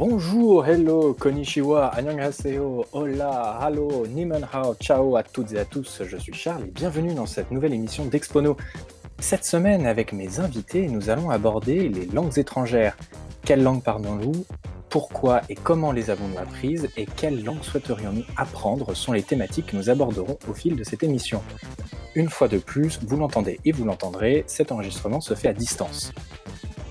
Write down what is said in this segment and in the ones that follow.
Bonjour, hello, konnichiwa, annyeonghaseyo, hola, hallo, nimen hao, ciao à toutes et à tous, je suis Charles et bienvenue dans cette nouvelle émission d'Expono. Cette semaine, avec mes invités, nous allons aborder les langues étrangères. Quelle langue parlons-nous? Pourquoi et comment les avons-nous apprises? Et quelle langue souhaiterions-nous apprendre? Sont les thématiques que nous aborderons au fil de cette émission. Une fois de plus, vous l'entendez et vous l'entendrez, cet enregistrement se fait à distance.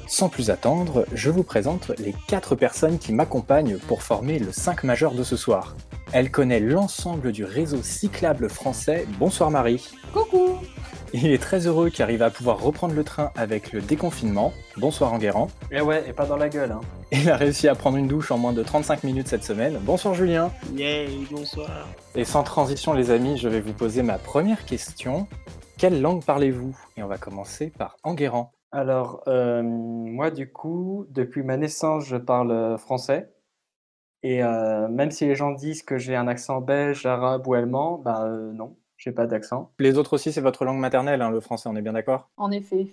Sans plus attendre, je vous présente les quatre personnes qui m'accompagnent pour former le 5 majeur de ce soir. Elle connaît l'ensemble du réseau cyclable français. Bonsoir Marie. Coucou Il est très heureux qu'il arrive à pouvoir reprendre le train avec le déconfinement. Bonsoir Enguerrand. Et eh ouais, et pas dans la gueule. Hein. Il a réussi à prendre une douche en moins de 35 minutes cette semaine. Bonsoir Julien. Yay, bonsoir. Et sans transition les amis, je vais vous poser ma première question. Quelle langue parlez-vous? Et on va commencer par Enguerrand. Alors, euh, moi, du coup, depuis ma naissance, je parle français. Et euh, même si les gens disent que j'ai un accent belge, arabe ou allemand, bah euh, non, j'ai pas d'accent. Les autres aussi, c'est votre langue maternelle, hein, le français, on est bien d'accord? En effet.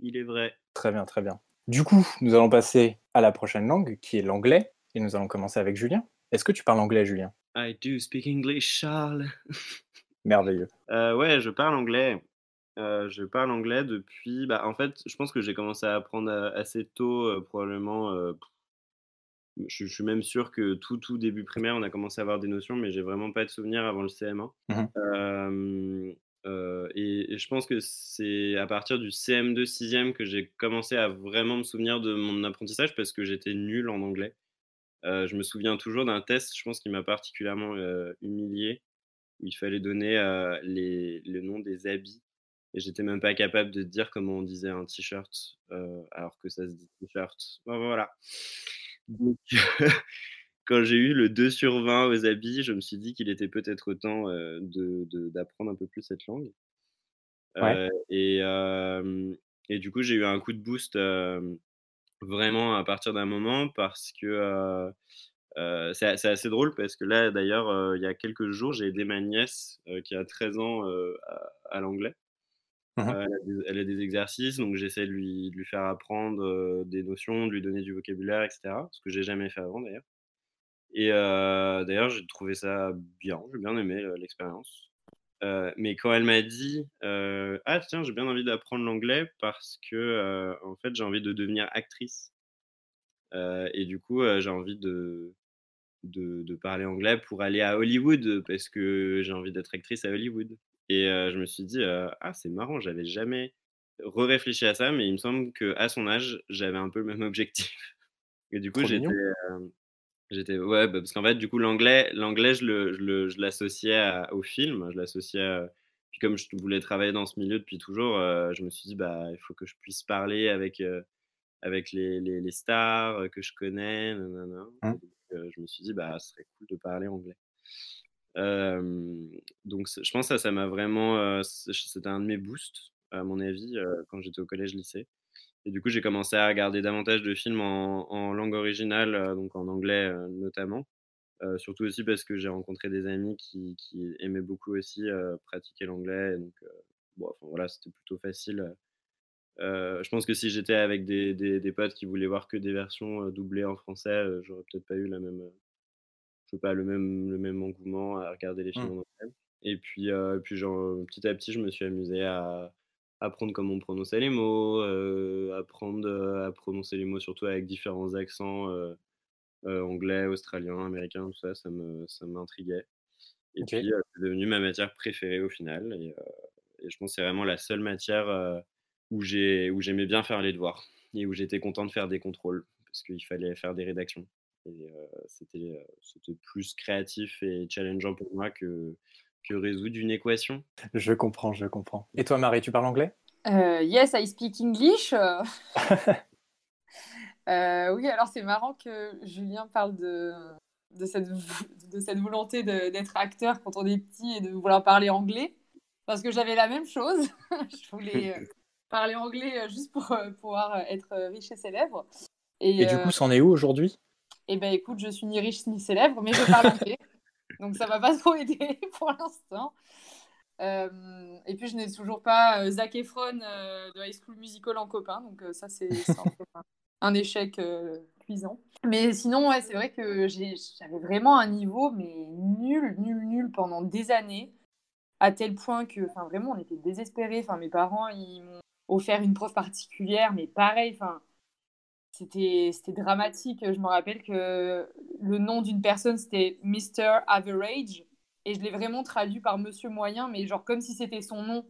Il est vrai. Très bien, très bien. Du coup, nous allons passer à la prochaine langue, qui est l'anglais. Et nous allons commencer avec Julien. Est-ce que tu parles anglais, Julien? I do speak English, Charles. Merveilleux. Euh, ouais, je parle anglais. Euh, je parle anglais depuis. Bah, en fait, je pense que j'ai commencé à apprendre a- assez tôt, euh, probablement. euh, je, je suis même sûr que tout, tout début primaire, on a commencé à avoir des notions, mais j'ai vraiment pas de souvenirs avant le CM1. Mhm. Euh, euh, et, et je pense que c'est à partir du CM2, 6e que j'ai commencé à vraiment me souvenir de mon apprentissage parce que j'étais nul en anglais. Euh, je me souviens toujours d'un test, je pense, qui m'a particulièrement euh, humilié, où il fallait donner euh, les, le nom des habits. Et j'étais même pas capable de dire comment on disait un t-shirt, euh, alors que ça se dit t-shirt. Bon, voilà. Donc, quand j'ai eu le 2 sur 20 aux habits, je me suis dit qu'il était peut-être temps euh, de- de- d'apprendre un peu plus cette langue. Ouais. Euh, et, et du coup, j'ai eu un coup de boost vraiment à partir d'un moment parce que euh, c'est c'est assez drôle parce que là, d'ailleurs, euh, il y a quelques jours, j'ai aidé ma nièce euh, qui a 13 ans à, à l'anglais. Mhm. Euh, elle, a des, exercices, donc j'essaie de lui, de lui faire apprendre euh, des notions, de lui donner du vocabulaire, etc. Ce que j'ai jamais fait avant d'ailleurs. Et euh, d'ailleurs, j'ai trouvé ça bien, j'ai bien aimé l'expérience. Mais quand elle m'a dit Ah, tiens, j'ai bien envie d'apprendre l'anglais parce que, en fait, j'ai envie de devenir actrice. Et du coup, j'ai envie de, de parler anglais pour aller à Hollywood parce que j'ai envie d'être actrice à Hollywood. Et je me suis dit Ah, c'est marrant, j'avais jamais réfléchi à ça, mais il me semble qu'à son âge, j'avais un peu le même objectif. Et du coup, j'étais. J'étais ouais bah, parce qu'en fait du coup l'anglais l'anglais je le je le je l'associais au film je l'associais à- puis comme je voulais travailler dans ce milieu depuis toujours euh, je me suis dit bah il faut que je puisse parler avec euh, avec les, les, les stars que je connais nanana. Mmh. Et donc, euh, je me suis dit bah ce serait cool de parler anglais donc je pense que ça ça m'a vraiment c'était un de mes boosts à mon avis quand j'étais au collège lycée et du coup, j'ai commencé à regarder davantage de films en, langue originale, donc en anglais notamment. Surtout aussi parce que j'ai rencontré des amis qui, aimaient beaucoup aussi pratiquer l'anglais. Donc, bon, enfin, voilà, c'était plutôt facile. Je pense que si j'étais avec des, potes qui voulaient voir que des versions doublées en français, j'aurais peut-être pas eu la même, je pas, le même, le même engouement à regarder les films Mm. en anglais. Et puis, euh, puis genre, petit à petit, je me suis amusé à apprendre comment on prononçait les mots, euh, apprendre à prononcer les mots surtout avec différents accents euh, anglais, australien, américain, tout ça, ça me, ça m'intriguait. Et puis, c'est devenu ma matière préférée au final. Et, et je pense que c'est vraiment la seule matière où, j'ai, où j'aimais bien faire les devoirs et où j'étais content de faire des contrôles parce qu'il fallait faire des rédactions. Et euh, c'était, euh, c'était plus créatif et challengeant pour moi que, que résoudre une équation. Je comprends, je comprends. Et toi Marie, tu parles anglais? Euh, yes, I speak English. Euh, oui, alors c'est marrant que Julien parle de, de, cette, de cette volonté de- d'être acteur quand on est petit et de vouloir parler anglais. Parce que j'avais la même chose. Je voulais euh, parler anglais juste pour euh, pouvoir être riche et célèbre. Et du euh, coup, c'en est où aujourd'hui? Eh ben écoute, je suis ni riche ni célèbre, mais je parle anglais. Donc ça m'a pas trop aidé pour l'instant. Euh, et puis je n'ai toujours pas euh, Zac Efron euh, de High School Musical en copain, donc euh, ça c'est un, échec épuisant. Mais sinon, ouais, c'est vrai que j'avais vraiment un niveau, mais nul, nul, nul pendant des années, à tel point que, enfin, vraiment, on était désespérés. Enfin, mes parents, ils m'ont offert une prof particulière, mais pareil, enfin, c'était dramatique. Je me rappelle que le nom d'une personne, c'était Mr. Average, et je l'ai vraiment traduit par Monsieur Moyen, mais genre comme si c'était son nom,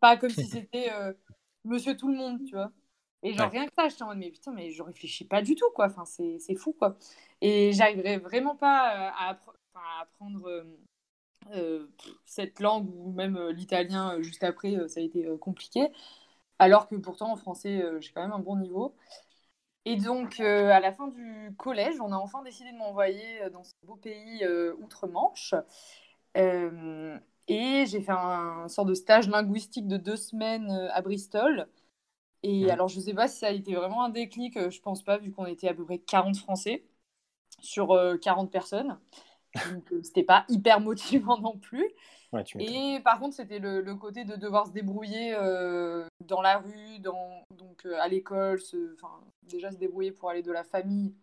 pas comme si c'était euh, Monsieur Tout le Monde, tu vois. Et genre, rien que ça, j'étais en mode, mais putain, mais je réfléchis pas du tout, quoi. Enfin, c'est fou, quoi. Et j'arriverais vraiment pas euh, à, apprendre euh, euh, cette langue ou même l'italien juste après, ça a été compliqué. Alors que pourtant, en français, j'ai quand même un bon niveau. Et donc, à la fin du collège, on a enfin décidé de m'envoyer dans ce beau pays outre-Manche. et j'ai fait un, un, sort de stage linguistique de deux semaines à Bristol. Et alors, je ne sais pas si ça a été vraiment un déclic, euh, je pense pas, vu qu'on était à peu près 40 Français sur 40 euh, personnes. Donc, euh, c'était pas hyper motivant non plus. Et par contre, c'était le, côté de devoir se débrouiller dans la rue, dans, donc à l'école, enfin, déjà se débrouiller pour aller de la famille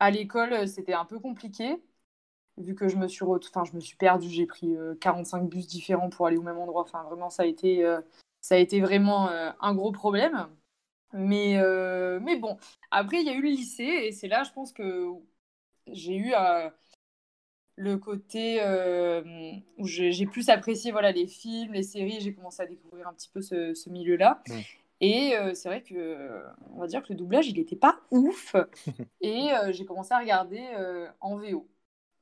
à l'école, c'était un peu compliqué. Vu que je me suis, enfin, je me suis perdue, j'ai pris 45 bus différents pour aller au même endroit. Enfin, vraiment, ça a été ça a été vraiment euh, un gros problème. Mais, euh, mais bon, après, il y a eu le lycée, et c'est là, je pense que j'ai eu euh, le côté où j'ai plus apprécié voilà, les films, les séries, j'ai commencé à découvrir un petit peu ce, milieu-là. Et c'est vrai que, on va dire que le doublage, il n'était pas ouf. et j'ai commencé à regarder en VO.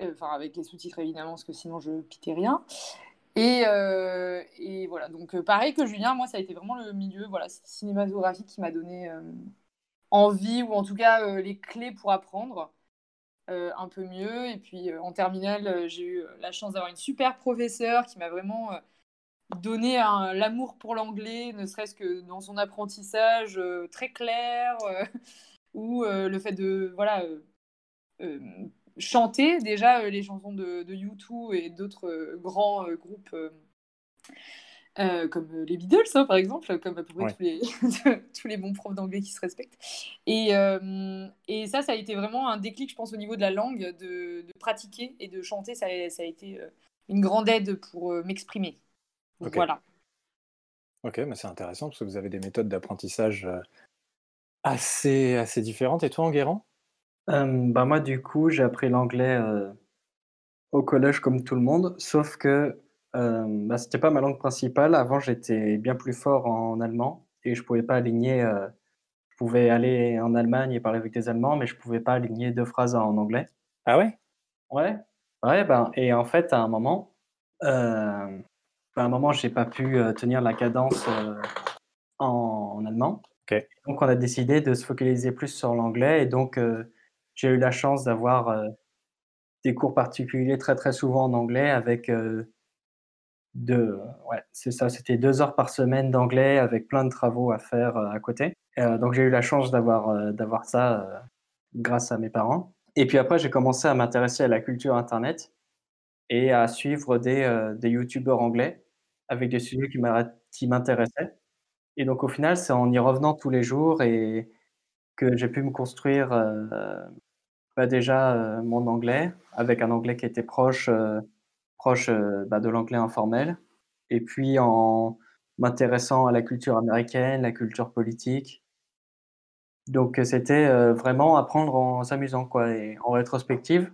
Enfin, avec les sous-titres évidemment, parce que sinon je pitais rien. Et, euh, et, voilà, donc euh, pareil que Julien, moi ça a été vraiment le milieu voilà, cinématographique qui m'a donné euh, envie, ou en tout cas les clés pour apprendre un peu mieux. Et puis en terminale, j'ai eu la chance d'avoir une super professeure qui m'a vraiment donné l'amour pour l'anglais, ne serait-ce que dans son apprentissage très clair, ou le fait de voilà chanter déjà euh, les chansons de, de U2 et d'autres euh, grands euh, comme les Beatles, hein, par exemple, comme à peu près tous, les, tous les bons profs d'anglais qui se respectent. Et, et, ça, ça a été vraiment un déclic, je pense, au niveau de la langue, de, de pratiquer et de chanter. Ça, ça, a été une grande aide pour m'exprimer. Voilà. Ok, mais c'est intéressant parce que vous avez des méthodes d'apprentissage assez, assez différentes. Et toi, Enguerrand? Bah, moi, du coup, j'ai appris l'anglais, au collège comme tout le monde, sauf que, hem, bah, c'était pas ma langue principale. Avant, j'étais bien plus fort en allemand et je pouvais pas aligner, je pouvais aller en Allemagne et parler avec des Allemands, mais je pouvais pas aligner deux phrases en anglais. Ah ouais? Ouais, ouais, ben et en fait, à un moment, bah, à un moment, j'ai pas pu, tenir la cadence, en allemand. Donc on a décidé de se focaliser plus sur l'anglais et donc j'ai eu la chance d'avoir euh, des cours particuliers très très souvent en anglais avec euh, de, ouais, c'est ça, c'était deux heures par semaine d'anglais avec plein de travaux à faire euh, à côté. donc j'ai eu la chance d'avoir d'avoir ça grâce à mes parents. Et puis après, j'ai commencé à m'intéresser à la culture internet et à suivre des, des youtubeurs anglais avec des sujets qui m'intéressaient. Et donc au final, c'est en y revenant tous les jours et que j'ai pu me construire euh, bah déjà euh, mon anglais, avec un anglais qui était proche, euh, proche bah, de l'anglais informel, et puis en m'intéressant à la culture américaine, la culture politique. Donc c'était vraiment apprendre en s'amusant quoi. Et en rétrospective,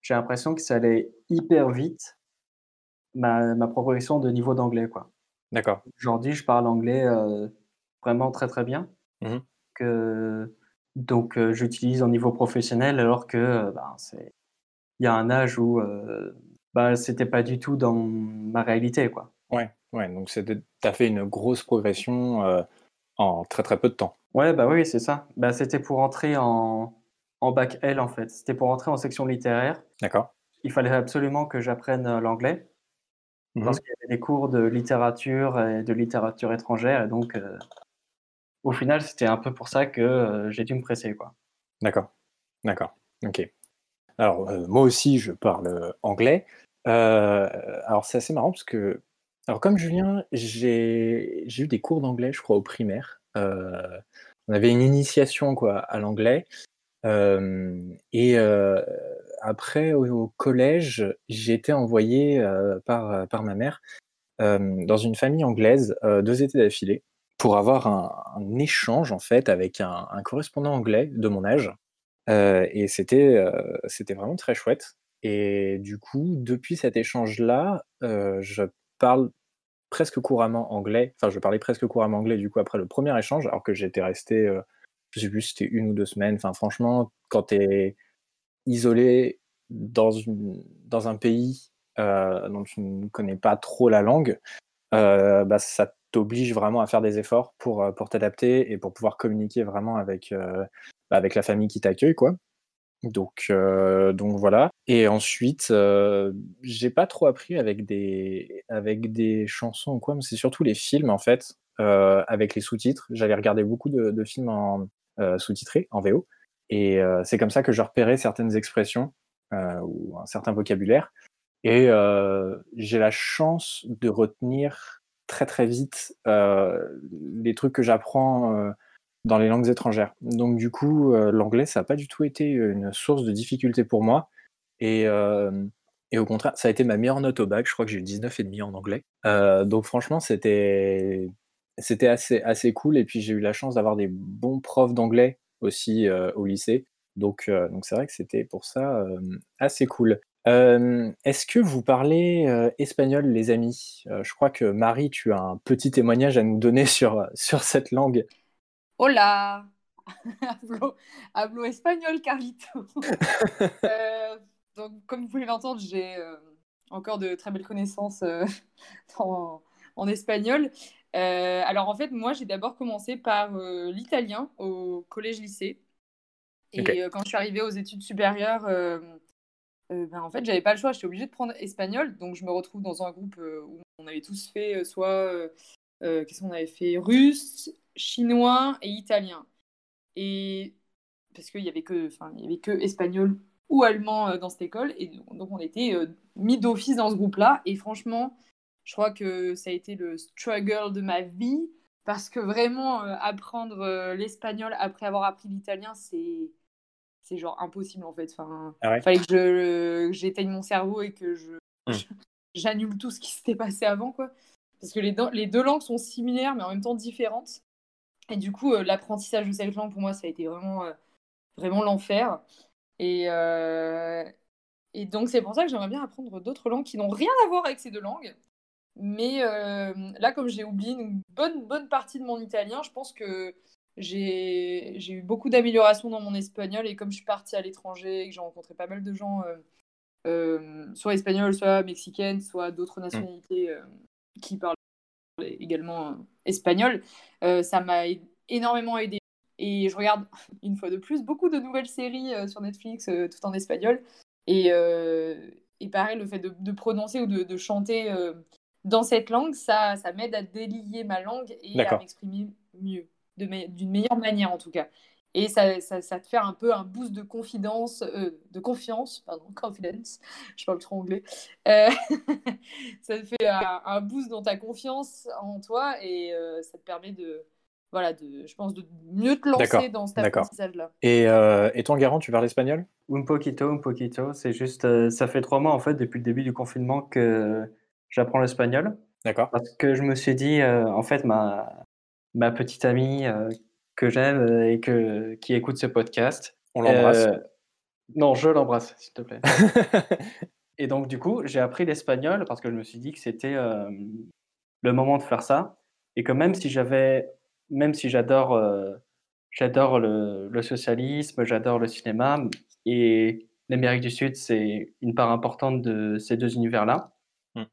j'ai l'impression que ça allait hyper vite ma, ma progression de niveau d'anglais quoi. D'accord. Aujourd'hui, je parle anglais vraiment très très bien. Mmh que donc j'utilise au niveau professionnel alors que ben, c'est il y a un âge où bah, c'était pas du tout dans ma réalité quoi. Ouais, ouais, donc tu as fait une grosse progression en très très peu de temps. Ouais, bah oui, c'est ça. Bah, c'était pour entrer en, en bac L en fait. C'était pour entrer en section littéraire. D'accord. Il fallait absolument que j'apprenne l'anglais mmh parce qu'il y avait des cours de littérature et de littérature étrangère et donc au final, c'était un peu pour ça que euh, j'ai dû me presser. quoi. D'accord, d'accord, ok. Alors, euh, moi aussi, je parle euh, alors, c'est assez marrant parce que, alors comme Julien, j'ai eu des cours d'anglais, je crois, au primaire. on avait une initiation quoi, à l'anglais. et après, au, collège, j'ai été envoyé par, par ma mère dans une famille anglaise deux étés d'affilée pour avoir un, échange en fait avec un, correspondant anglais de mon âge. et c'était c'était vraiment très chouette. Et du coup, depuis cet échange-là, je parle presque couramment anglais. Enfin, je parlais presque couramment anglais du coup après le premier échange, alors que j'étais resté, je sais plus, c'était une ou deux semaines. Enfin, franchement, quand tu es isolé dans, un pays dont tu ne connais pas trop la langue, bah, ça t'oblige vraiment à faire des efforts pour, pour t'adapter et pour pouvoir communiquer vraiment avec, bah, avec la famille qui t'accueille, quoi. Donc, euh, donc voilà. Et ensuite, euh, j'ai pas trop appris avec des, avec des chansons ou quoi, mais c'est surtout les films en fait, euh, avec les sous-titres. J'allais regarder beaucoup de, films en sous-titrés, en VO. Et c'est comme ça que je repérais certaines expressions ou un certain vocabulaire. Et j'ai la chance de retenir très très vite les trucs que j'apprends dans les langues étrangères. Donc du coup, euh, l'anglais, ça n'a pas du tout été une source de difficulté pour moi. Et, euh, et, au contraire, ça a été ma meilleure note au bac. Je crois que j'ai eu 19,5 en anglais. Euh, donc franchement, c'était c'était assez, assez cool. Et puis j'ai eu la chance d'avoir des bons profs d'anglais aussi au lycée. Donc donc c'est vrai que c'était pour ça assez cool. Est-ce que vous parlez espagnol, les amis? Je crois que Marie, tu as un petit témoignage à nous donner sur, sur cette langue. Hola, hablo, espagnol, Carlito. Euh, donc, comme vous pouvez l'entendre, j'ai euh, encore de très belles connaissances euh, en, espagnol. alors, en fait, moi, j'ai d'abord commencé par l'italien au collège-lycée. Et quand je suis arrivée aux études supérieures, ben, en fait, j'avais pas le choix, j'étais obligée de prendre espagnol. Donc, je me retrouve dans un groupe où on avait tous fait soit. Qu'est-ce qu'on avait fait? Russe, chinois et italien. Et parce qu'il y avait que, y avait que espagnol ou allemand euh, dans cette école, et donc on était euh, mis d'office dans ce groupe-là. Et franchement, je crois que ça a été le struggle de ma vie parce que vraiment euh, apprendre l'espagnol après avoir appris l'italien, c'est c'est genre impossible en fait. Enfin, ah fallait que je j'éteigne mon cerveau et que je hmm. j'annule tout ce qui s'était passé avant quoi. Parce que les, les deux langues sont similaires mais en même temps différentes. Et du coup, euh, l'apprentissage de cette langue, pour moi, ça a été vraiment, euh, vraiment l'enfer. Et, euh, et donc, c'est pour ça que j'aimerais bien apprendre d'autres langues qui n'ont rien à voir avec ces deux langues. Mais là, comme j'ai oublié une bonne, bonne partie de mon italien, je pense que j'ai eu beaucoup d'améliorations dans mon espagnol. Et comme je suis partie à l'étranger et que j'ai rencontré pas mal de gens, soit espagnols, soit mexicaines, soit d'autres mmh. nationalités qui parlent également euh, espagnol, euh, ça m'a énormément aidé. Et je regarde une fois de plus beaucoup de nouvelles séries euh, sur Netflix, tout en espagnol. Et, et pareil, le fait de, prononcer ou de, chanter dans cette langue, ça, ça m'aide à délier ma langue et à m'exprimer mieux, d'une meilleure manière en tout cas. Et ça, ça, ça, te fait un peu un boost de confidence, euh, de confiance, pardon, confidence, je parle trop anglais. Euh, ça te fait un, boost dans ta confiance en toi et euh, ça te permet de, voilà, de, je pense, de mieux te lancer dans cet apprentissage-là. Et, et ton Garant, tu parles espagnol? Un poquito, un poquito. C'est juste, ça fait trois mois en fait depuis le début du confinement que j'apprends l'espagnol. D'accord. Parce que je me suis dit, en fait, ma, ma petite amie que j'aime euh, et que, qui écoute ce podcast. On l'embrasse. Euh, non, je l'embrasse, s'il te plaît. et donc, du coup, j'ai appris l'espagnol parce que je me suis dit que c'était euh, le moment de faire ça. Et que même si j'avais, même si j'adore, j'adore le, le, socialisme, j'adore le cinéma et l'Amérique du Sud, c'est une part importante de ces deux univers-là. Hmm.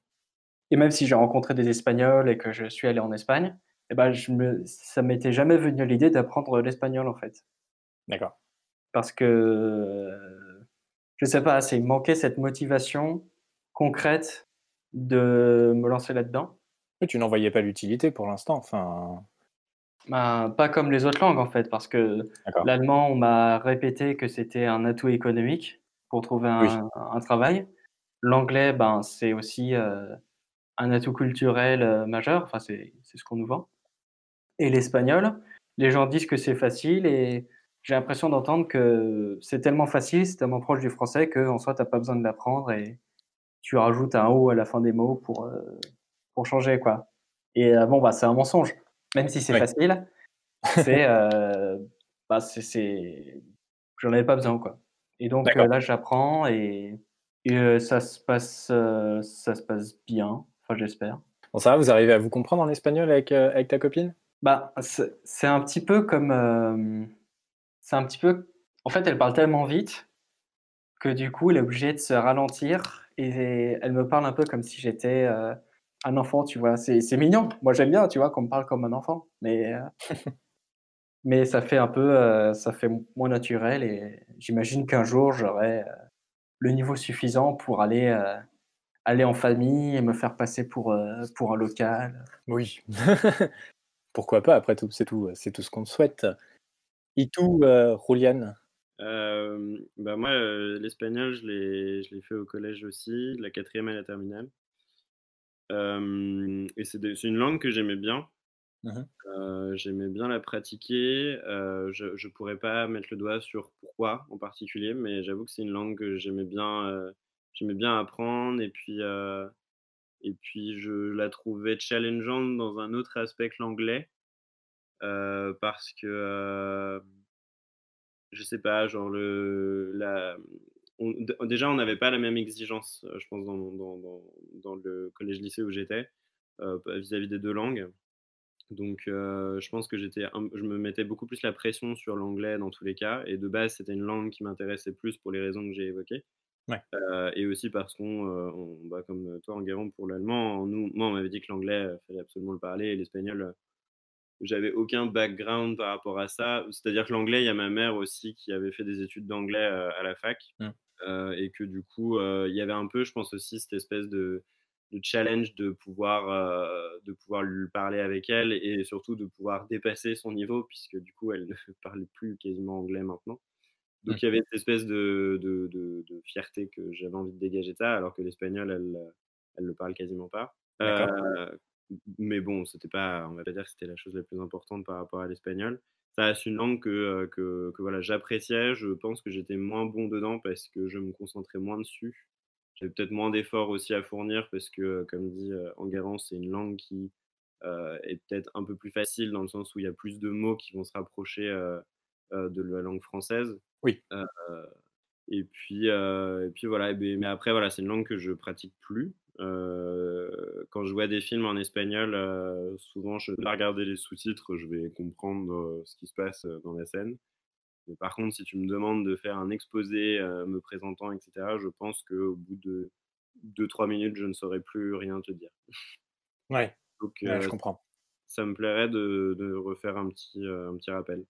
Et même si j'ai rencontré des Espagnols et que je suis allé en Espagne, eh ben, je me, ça m'était jamais venu l'idée d'apprendre l'espagnol en fait. D'accord. Parce que je sais pas, c'est manquait cette motivation concrète de me lancer là-dedans. Tu n'en voyais pas l'utilité pour l'instant, enfin. Ben, pas comme les autres langues en fait, parce que l'allemand, on m'a répété que c'était un atout économique pour trouver un, un travail. L'anglais, ben, c'est aussi euh, un atout culturel euh, majeur, enfin, c'est ce qu'on nous vend et l'espagnol. Les gens disent que c'est facile et j'ai l'impression d'entendre que c'est tellement facile, c'est tellement proche du français qu'en soi, t'as pas besoin de l'apprendre et tu rajoutes un O à la fin des mots pour, euh, pour changer, quoi. Et euh, bon, bah, c'est un mensonge. Même si c'est facile, c'est, euh, bah, c'est, c'est, j'en avais pas besoin, quoi. Et donc, euh, là, j'apprends et, et ça se passe, ça se passe bien. Enfin, j'espère. Bon, ça va, vous arrivez à vous comprendre en espagnol avec, avec ta copine? Bah, c'est un petit peu comme. euh, c'est un petit peu. En fait, elle parle tellement vite que du coup, elle est obligée de se ralentir et elle me parle un peu comme si j'étais euh, un enfant, tu vois. C'est mignon. Moi, j'aime bien, tu vois, qu'on me parle comme un enfant. Mais, euh, mais ça fait un peu. euh, ça fait moins naturel et j'imagine qu'un jour, j'aurai euh, le niveau suffisant pour aller, euh, aller en famille et me faire passer pour, pour un local. Oui. Pourquoi pas, après tout, c'est tout, c'est tout ce qu'on te souhaite. Et tout, euh, Julian Euh, bah moi, euh, l'espagnol, je l'ai, je l'ai fait au collège aussi, de la quatrième à la terminale. Et c'est, une langue que j'aimais bien. Euh, j'aimais bien la pratiquer. Je ne pourrais pas mettre le doigt sur pourquoi en particulier, mais j'avoue que c'est une langue que j'aimais bien, j'aimais bien apprendre. Et puis, et puis, je la trouvais challengeante dans un autre aspect que l'anglais. euh, parce que euh, je sais pas, genre le, la, déjà on n'avait pas la même exigence, euh, je pense, dans, dans, dans, le collège-lycée où j'étais, euh, vis-à-vis des deux langues. Donc je pense que j'étais, je me mettais beaucoup plus la pression sur l'anglais dans tous les cas, et de base c'était une langue qui m'intéressait plus pour les raisons que j'ai évoquées. Ouais. Euh, et aussi parce qu'on, euh, on- bah, comme toi en Guéron pour l'allemand, nous, moi on m'avait dit que l'anglais, il fallait absolument le parler, et l'espagnol, euh, j'avais aucun background par rapport à ça. C'est-à-dire que l'anglais, il y a ma mère aussi qui avait fait des études d'anglais euh, à la fac. Mm. Euh, et que du coup, euh, il y avait un peu, je pense aussi, cette espèce de, de challenge de pouvoir, euh, de pouvoir lui parler avec elle et surtout de pouvoir dépasser son niveau, puisque du coup, elle ne parlait plus quasiment anglais maintenant. Donc Mm. il y avait cette espèce de, de, de, de fierté que j'avais envie de dégager de ça, alors que l'espagnol, elle, elle le parle quasiment pas. Euh, mais bon, c'était pas, on va pas dire que c'était la chose la plus importante par rapport à l'espagnol. Ça reste une langue que, euh, que, que voilà, j'appréciais. Je pense que j'étais moins bon dedans parce que je me concentrais moins dessus. J'avais peut-être moins d'efforts aussi à fournir parce que, euh, comme dit euh, Enguerrand, c'est une langue qui euh, est peut-être un peu plus facile dans le sens où il y a plus de mots qui vont se rapprocher euh, euh, de la langue française. Oui. Et puis, et puis voilà. Mais après, voilà, c'est une langue que je pratique plus. Euh, quand je vois des films en espagnol, euh, souvent je vais pas regarder les sous-titres, je vais comprendre euh, ce qui se passe dans la scène. Mais par contre, si tu me demandes de faire un exposé me présentant, etc., je pense qu'au bout de 2-3 minutes, je ne saurais plus rien te dire. Ouais, Donc, ouais, je comprends. ça me plairait de, de refaire un petit, un petit rappel,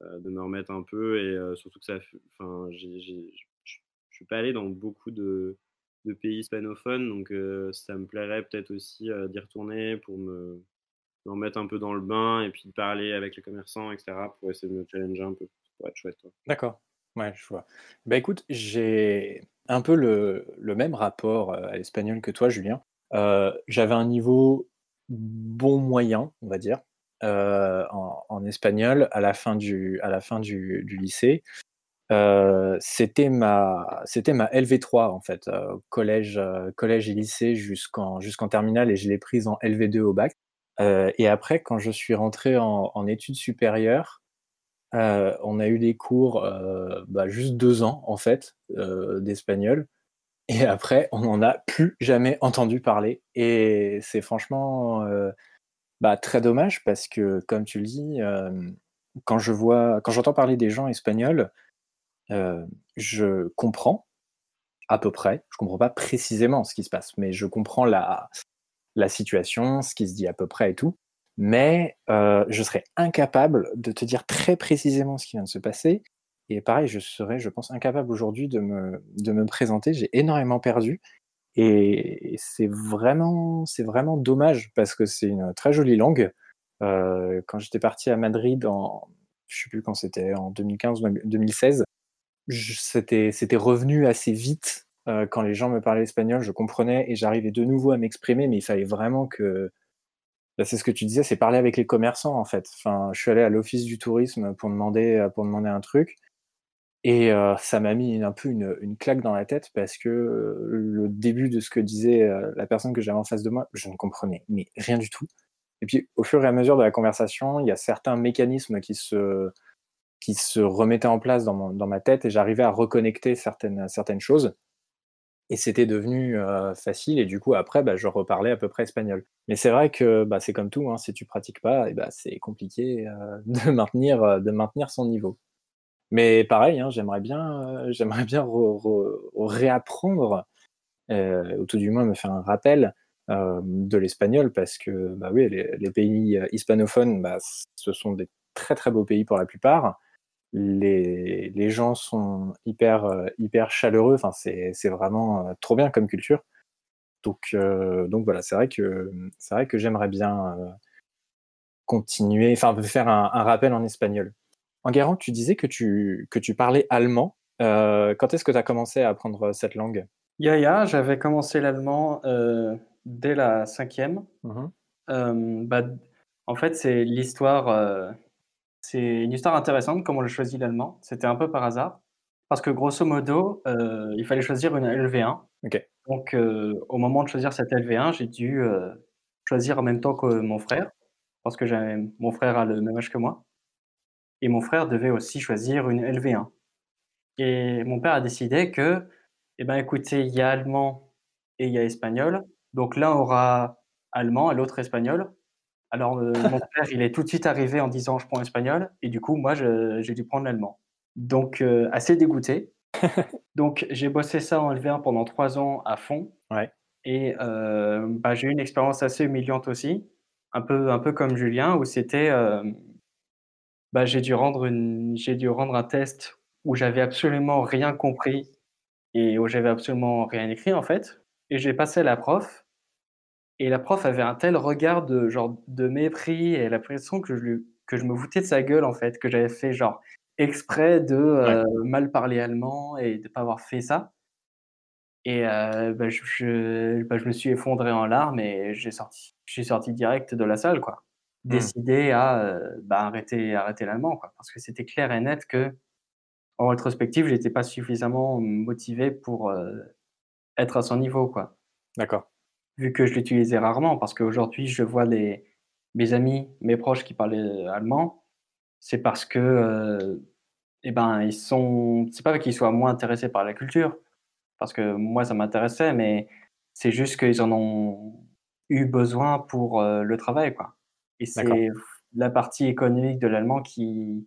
de me remettre un peu et euh, surtout que ça, enfin, je suis pas allé dans beaucoup de, de pays hispanophones, donc euh, ça me plairait peut-être aussi euh, d'y retourner pour me, me remettre un peu dans le bain et puis de parler avec les commerçants, etc., pour essayer de me challenger un peu, pour être chouette. D'accord. Ouais, je vois. Bah écoute, j'ai un peu le, le même rapport euh, à l'espagnol que toi, Julien. Euh, j'avais un niveau bon moyen, on va dire, euh, en, en espagnol à la fin du, à la fin du, lycée. Euh, c'était ma, ma LV3 en fait, euh, collège, euh, collège et lycée jusqu'en jusqu'en terminale et je l'ai prise en LV2 au bac. Euh, et après, quand je suis rentré en, études supérieures, euh, on a eu des cours, euh, bah, juste deux ans en fait, euh, d'espagnol. Et après, on n'en a plus jamais entendu parler. Et c'est franchement euh, bah, très dommage parce que, comme tu le dis, quand je j'entends parler des gens espagnols, je comprends à peu près. Je comprends pas précisément ce qui se passe, mais je comprends la, la situation, ce qui se dit à peu près et tout. Mais je serais incapable de te dire très précisément ce qui vient de se passer. Et pareil, je serais, je pense, incapable aujourd'hui de me, de me présenter. J'ai énormément perdu. Et c'est vraiment, c'est vraiment dommage parce que c'est une très jolie langue. Euh, quand j'étais parti à Madrid en, je sais plus quand c'était, en 2015 ou 2016, je- c'était, c'était revenu assez vite. Euh, quand les gens me parlaient espagnol, je comprenais et j'arrivais de nouveau à m'exprimer, mais il fallait vraiment que, bah, c'est ce que tu disais, c'est parler avec les commerçants en fait. Enfin, je suis allé à l'office du tourisme pour demander, pour demander un truc. Et ça m'a mis un peu une, claque dans la tête parce que le début de ce que disait la personne que j'avais en face de moi, je ne comprenais mais rien du tout. Et puis au fur et à mesure de la conversation, il y a certains mécanismes qui se, qui se remettaient en place dans, dans ma tête et j'arrivais à reconnecter certaines, certaines choses. Et c'était devenu facile et du coup après, bah, je reparlais à peu près espagnol. Mais c'est vrai que bah, c'est comme tout, hein, si tu pratiques pas, et bah, c'est compliqué de, maintenir, de maintenir son niveau. Mais pareil, hein, j'aimerais bien, euh, j'aimerais bien réapprendre, euh, ou tout du moins me faire un rappel euh, de l'espagnol, parce que bah oui, les, pays hispanophones, bah, ce sont des très très beaux pays pour la plupart. Les, les gens sont hyper hyper chaleureux. Enfin, c'est vraiment trop bien comme culture. Donc donc voilà, c'est vrai que c'est vrai que j'aimerais bien continuer, enfin faire un rappel en espagnol. Enguerrand, tu disais que tu, que tu parlais allemand. Euh, quand est-ce que tu as commencé à apprendre cette langue? Yaya, j'avais commencé l'allemand euh, dès la cinquième. Mmh euh, bah, en fait, c'est l'histoire. c'est une histoire intéressante comment j'ai choisi l'allemand. C'était un peu par hasard. Parce que grosso modo, il fallait choisir une LV1. Donc, au moment de choisir cette LV1, j'ai dû choisir en même temps que mon frère. Parce que mon frère a le même âge que moi et mon frère devait aussi choisir une LV1. Et mon père a décidé que, eh ben, écoutez, il y a allemand et il y a espagnol. Donc l'un aura allemand et l'autre espagnol. Alors euh, mon père, il est tout de suite arrivé en disant je prends espagnol. Et du coup, moi, j'ai dû prendre l'allemand. Donc euh, assez dégoûté. Donc j'ai bossé ça en LV1 pendant trois ans à fond. Ouais. Et euh, bah, j'ai eu une expérience assez humiliante aussi, un peu, un peu comme Julien, où c'était bah, j'ai dû rendre une j'ai dû rendre un test où j'avais absolument rien compris et où j'avais absolument rien écrit, en fait. Et j'ai passé à la prof. Et la prof avait un tel regard de genre de mépris et l'impression que je que je me foutais de sa gueule, en fait, que j'avais fait genre exprès de, euh, mal parler allemand et de pas avoir fait ça. Et euh, bah, je bah, je me suis effondré en larmes et j'ai sorti je sorti direct de la salle, quoi. Mmh. décidé à euh, bah, arrêter, arrêter l'allemand, quoi, parce que c'était clair et net que, en rétrospective, j'étais pas suffisamment motivé pour euh, être à son niveau, quoi. D'accord. Vu que je l'utilisais rarement, parce qu'aujourd'hui, je vois les, mes amis, mes proches qui parlaient allemand, c'est parce que, euh, eh ben, ils sont, c'est pas qu'ils soient moins intéressés par la culture, parce que moi, ça m'intéressait, mais c'est juste qu'ils en ont eu besoin pour le travail, quoi. Et c'est la partie économique de l'allemand qui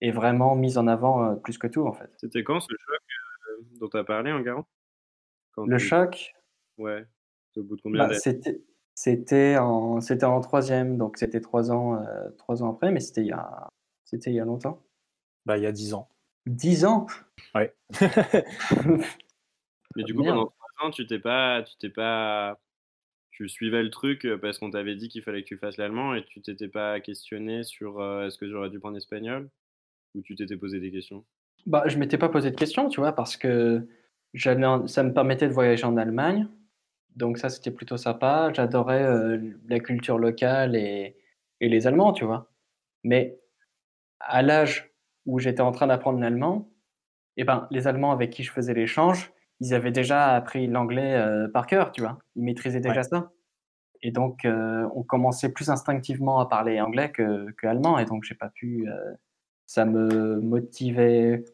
est vraiment mise en avant euh, plus que tout, en fait. C'était quand ce choc euh, dont tu as parlé, en garant? Le choc Ouais. Au bout de combien bah, C'était. C'était en, c'était en troisième, donc c'était trois ans, euh, trois ans après, mais c'était il y a, c'était il y a longtemps. Bah, il y a dix ans. Dix ans? Ouais. mais du coup, pendant trois ans, tu t'es pas, tu t'es pas tu suivais le truc euh, parce qu'on t'avait dit qu'il fallait que tu fasses l'allemand et tu t'étais pas questionné sur euh, est-ce que j'aurais dû prendre espagnol ou tu t'étais posé des questions? Bah, je m'étais pas posé de questions, tu vois, parce que ça me permettait de voyager en Allemagne, donc ça c'était plutôt sympa. J'adorais euh, la culture locale et, et, les Allemands, tu vois. Mais à l'âge où j'étais en train d'apprendre l'allemand, eh ben, les Allemands avec qui je faisais l'échange, ils avaient déjà appris l'anglais euh, par cœur, tu vois. Ils maîtrisaient déjà ça. Et donc, euh, on commençait plus instinctivement à parler anglais que, que allemand. Et donc, j'ai pas pu. Euh, ça me motivait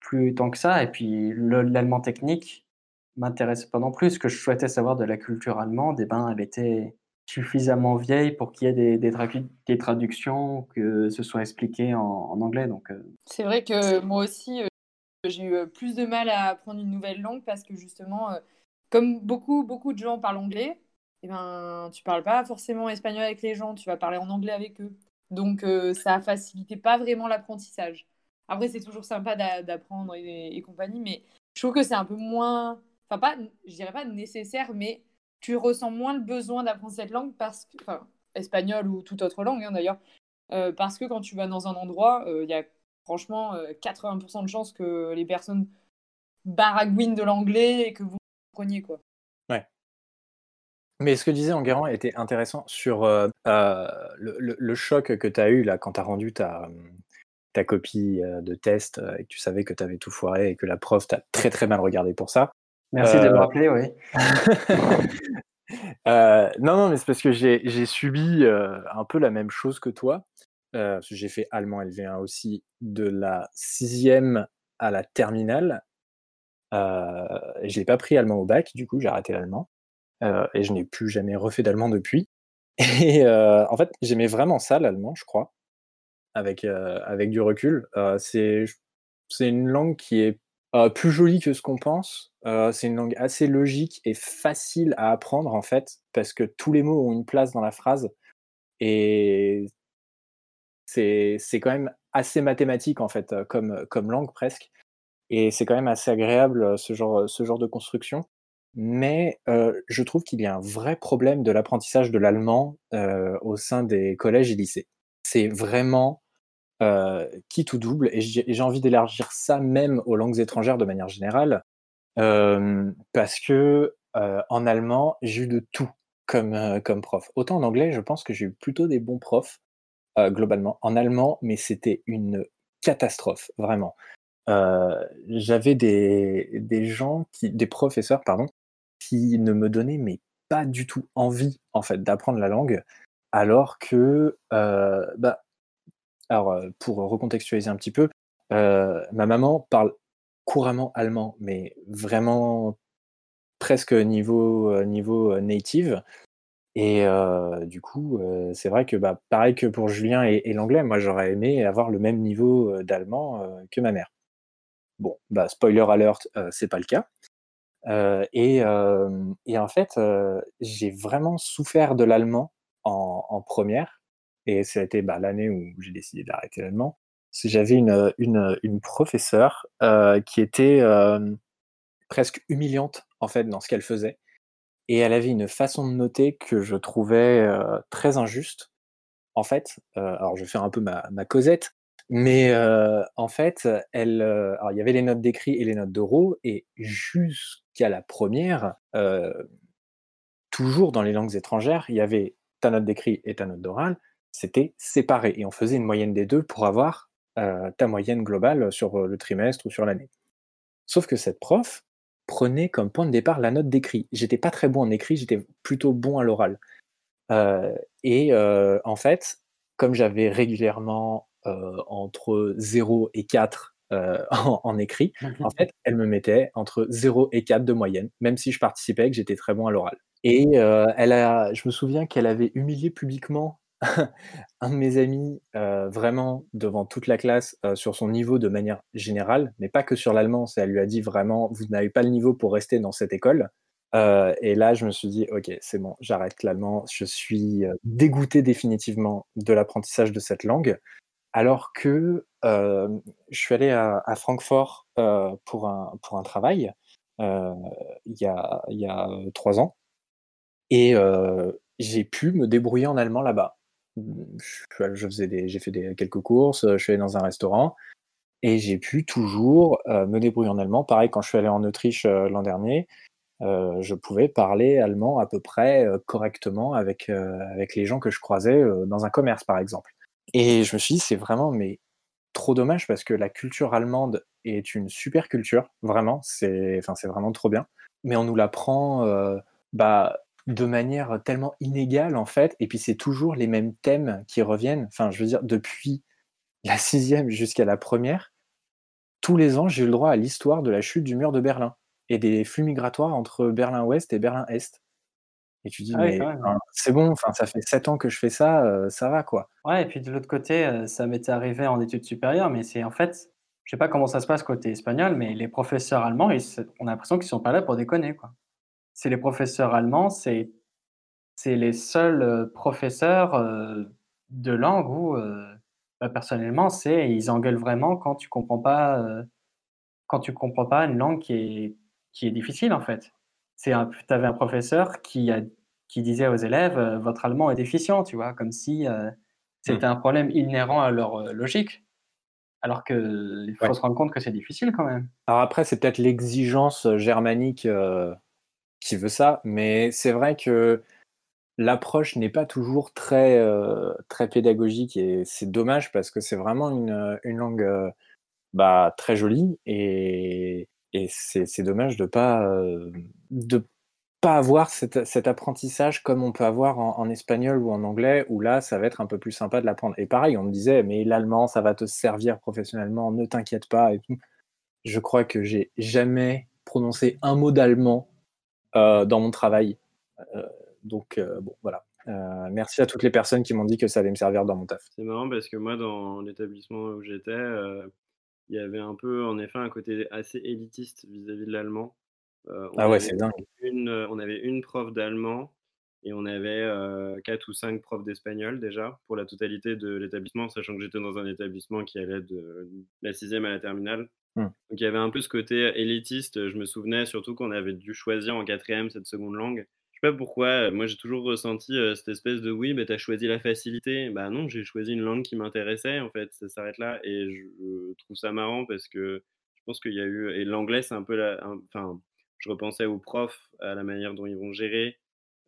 plus tant que ça. Et puis, l'allemand technique m'intéressait pas non plus. Ce que je souhaitais savoir de la culture allemande, et eh ben, elle était suffisamment vieille pour qu'il y ait des, des, des, traductions, que ce soit expliqué en, en anglais. Donc, C'est vrai que moi aussi, j'ai eu euh, plus de mal à apprendre une nouvelle langue parce que justement, euh, comme beaucoup, beaucoup de gens parlent anglais, eh ben, tu parles pas forcément espagnol avec les gens, tu vas parler en anglais avec eux. Donc euh, ça facilitait pas vraiment l'apprentissage. Après, c'est toujours sympa d'apprendre et, compagnie, mais je trouve que c'est un peu moins, enfin pas, je dirais pas nécessaire, mais tu ressens moins le besoin d'apprendre cette langue parce que, enfin, espagnol ou toute autre langue hein, d'ailleurs, parce que quand tu vas dans un endroit, il y a franchement, 80% euh, de chances que les personnes baragouinent de l'anglais et que vous preniez quoi. Ouais. Mais ce que disait Enguerrand était intéressant sur euh, euh, le, le- le choc que tu as eu là quand tu as rendu ta, ta copie euh, de test euh, et que tu savais que tu avais tout foiré et que la prof t'a très très mal regardé pour ça. Merci de me rappeler, oui. Euh, non, non, mais c'est parce que j'ai subi euh, un peu la même chose que toi. Euh, j'ai fait allemand LV1 aussi de la sixième à la terminale. Euh, je n'ai pas pris allemand au bac, du coup j'ai arrêté l'allemand. Euh, et je n'ai plus jamais refait d'allemand depuis. Et euh, en fait, j'aimais vraiment ça, l'allemand, je crois, avec, avec du recul. C'est une langue qui est plus jolie que ce qu'on pense. C'est une langue assez logique et facile à apprendre, en fait, parce que tous les mots ont une place dans la phrase. Et c'est quand même assez mathématique, en fait, euh, comme, comme langue presque. Et c'est quand même assez agréable, euh, ce genre, ce genre de construction. Mais euh, je trouve qu'il y a un vrai problème de l'apprentissage de l'allemand euh, au sein des collèges et lycées. C'est vraiment euh, qui tout double, et j'ai envie d'élargir ça même aux langues étrangères de manière générale, euh, parce que euh, en allemand, j'ai eu de tout comme, euh, comme prof. Autant en anglais, je pense que j'ai eu plutôt des bons profs, euh, globalement. En allemand, mais c'était une catastrophe, vraiment. Euh, J'avais des, des gens, qui, des professeurs, pardon, qui ne me donnaient mais pas du tout envie, en fait, d'apprendre la langue, alors que, euh, bah, alors, pour recontextualiser un petit peu, ma maman parle couramment allemand, mais vraiment presque niveau, niveau native. Et euh, du coup, euh, c'est vrai que bah, pareil que pour Julien et, l'anglais, moi j'aurais aimé avoir le même niveau euh, d'allemand que ma mère. Bon, bah, spoiler alert, c'est pas le cas. Et, et en fait, j'ai vraiment souffert de l'allemand en, première. Et ça a été bah, l'année où j'ai décidé d'arrêter l'allemand. J'avais une, une, une professeure qui était presque humiliante en fait dans ce qu'elle faisait. Et elle avait une façon de noter que je trouvais très injuste. En fait, alors je vais faire un peu ma, causette, mais en fait, elle, il y avait les notes d'écrit et les notes d'oraux, et jusqu'à la première, toujours dans les langues étrangères, il y avait ta note d'écrit et ta note d'oral, c'était séparé, et on faisait une moyenne des deux pour avoir ta moyenne globale sur le trimestre ou sur l'année. Sauf que cette prof prenait comme point de départ la note d'écrit. J'étais pas très bon en écrit, j'étais plutôt bon à l'oral. Euh, et euh, en fait, comme j'avais régulièrement euh, entre 0 et 4 euh, en, en écrit, en fait, elle me mettait entre 0 et 4 de moyenne, même si je participais et que j'étais très bon à l'oral. Et elle a, je me souviens qu'elle avait humilié publiquement un de mes amis vraiment devant toute la classe sur son niveau de manière générale, mais pas que sur l'allemand. Elle lui a dit vraiment, vous n'avez pas le niveau pour rester dans cette école. Et là, je me suis dit, ok, c'est bon, j'arrête l'allemand. Je suis dégoûté définitivement de l'apprentissage de cette langue. Alors que je suis allé à, Francfort pour, un, travail il y, a, trois ans. Et j'ai pu me débrouiller en allemand là-bas. Je, faisais des, j'ai fait des, quelques courses, je suis allé dans un restaurant et j'ai pu toujours euh, me débrouiller en allemand. Pareil, quand je suis allé en Autriche euh, l'an dernier, euh, je pouvais parler allemand à peu près euh, correctement avec, euh, avec les gens que je croisais euh, dans un commerce, par exemple. Et je me suis dit, c'est vraiment mais trop dommage parce que la culture allemande est une super culture, vraiment. C'est, vraiment trop bien. Mais on nous l'apprend euh, bah, de manière tellement inégale en fait. Et puis c'est toujours les mêmes thèmes qui reviennent. Enfin, je veux dire, depuis la sixième jusqu'à la première, tous les ans, j'ai eu le droit à l'histoire de la chute du mur de Berlin et des flux migratoires entre Berlin-Ouest et Berlin-Est. Et tu dis, Ah mais enfin, c'est bon, enfin, ça fait sept ans que je fais ça, euh, ça va quoi. Ouais, et puis de l'autre côté, euh, ça m'était arrivé en études supérieures, mais c'est en fait, je sais pas comment ça se passe côté espagnol, mais les professeurs allemands, ils on a l'impression qu'ils sont pas là pour déconner, quoi. C'est les professeurs allemands, c'est c'est les seuls euh, professeurs euh, de langue où, euh, bah, personnellement, c'est ils engueulent vraiment quand tu comprends pas euh, quand tu comprends pas une langue qui est qui est difficile en fait. C'est un, tu avais un professeur qui a qui disait aux élèves votre allemand est déficient, tu vois, comme si euh, c'était un problème inhérent à leur logique. Alors que il faut Ouais. se rendre compte que c'est difficile quand même. Alors après, c'est peut-être l'exigence germanique qui veut ça, mais c'est vrai que l'approche n'est pas toujours très, très pédagogique et c'est dommage parce que c'est vraiment une, une langue bah, très jolie et, et c'est dommage de pas de pas avoir cet, cet, apprentissage comme on peut avoir en, espagnol ou en anglais, où là, ça va être un peu plus sympa de l'apprendre. Et pareil, on me disait, mais l'allemand, ça va te servir professionnellement, ne t'inquiète pas. Et tout. Je crois que j'ai jamais prononcé un mot d'allemand euh, dans mon travail. Euh, donc, euh, bon, voilà. Euh, merci à toutes les personnes qui m'ont dit que ça allait me servir dans mon taf. C'est marrant parce que moi, dans l'établissement où j'étais, euh, il y avait un peu, en effet, un côté assez élitiste vis-à-vis de l'allemand. Euh, ah ouais, c'est dingue. Une, on avait une prof d'allemand et on avait quatre ou cinq profs d'espagnol déjà pour la totalité de l'établissement, sachant que j'étais dans un établissement qui allait de la sixième à la terminale. Mmh. Donc il y avait un peu ce côté élitiste. Je me souvenais surtout qu'on avait dû choisir en quatrième cette seconde langue. Je sais pas pourquoi, moi j'ai toujours ressenti cette espèce de oui, bah, tu as choisi la facilité. Bah non, j'ai choisi une langue qui m'intéressait en fait, ça s'arrête là. Et je trouve ça marrant parce que je pense qu'il y a eu. Et l'anglais, c'est un peu la. Enfin, je repensais aux profs, à la manière dont ils vont gérer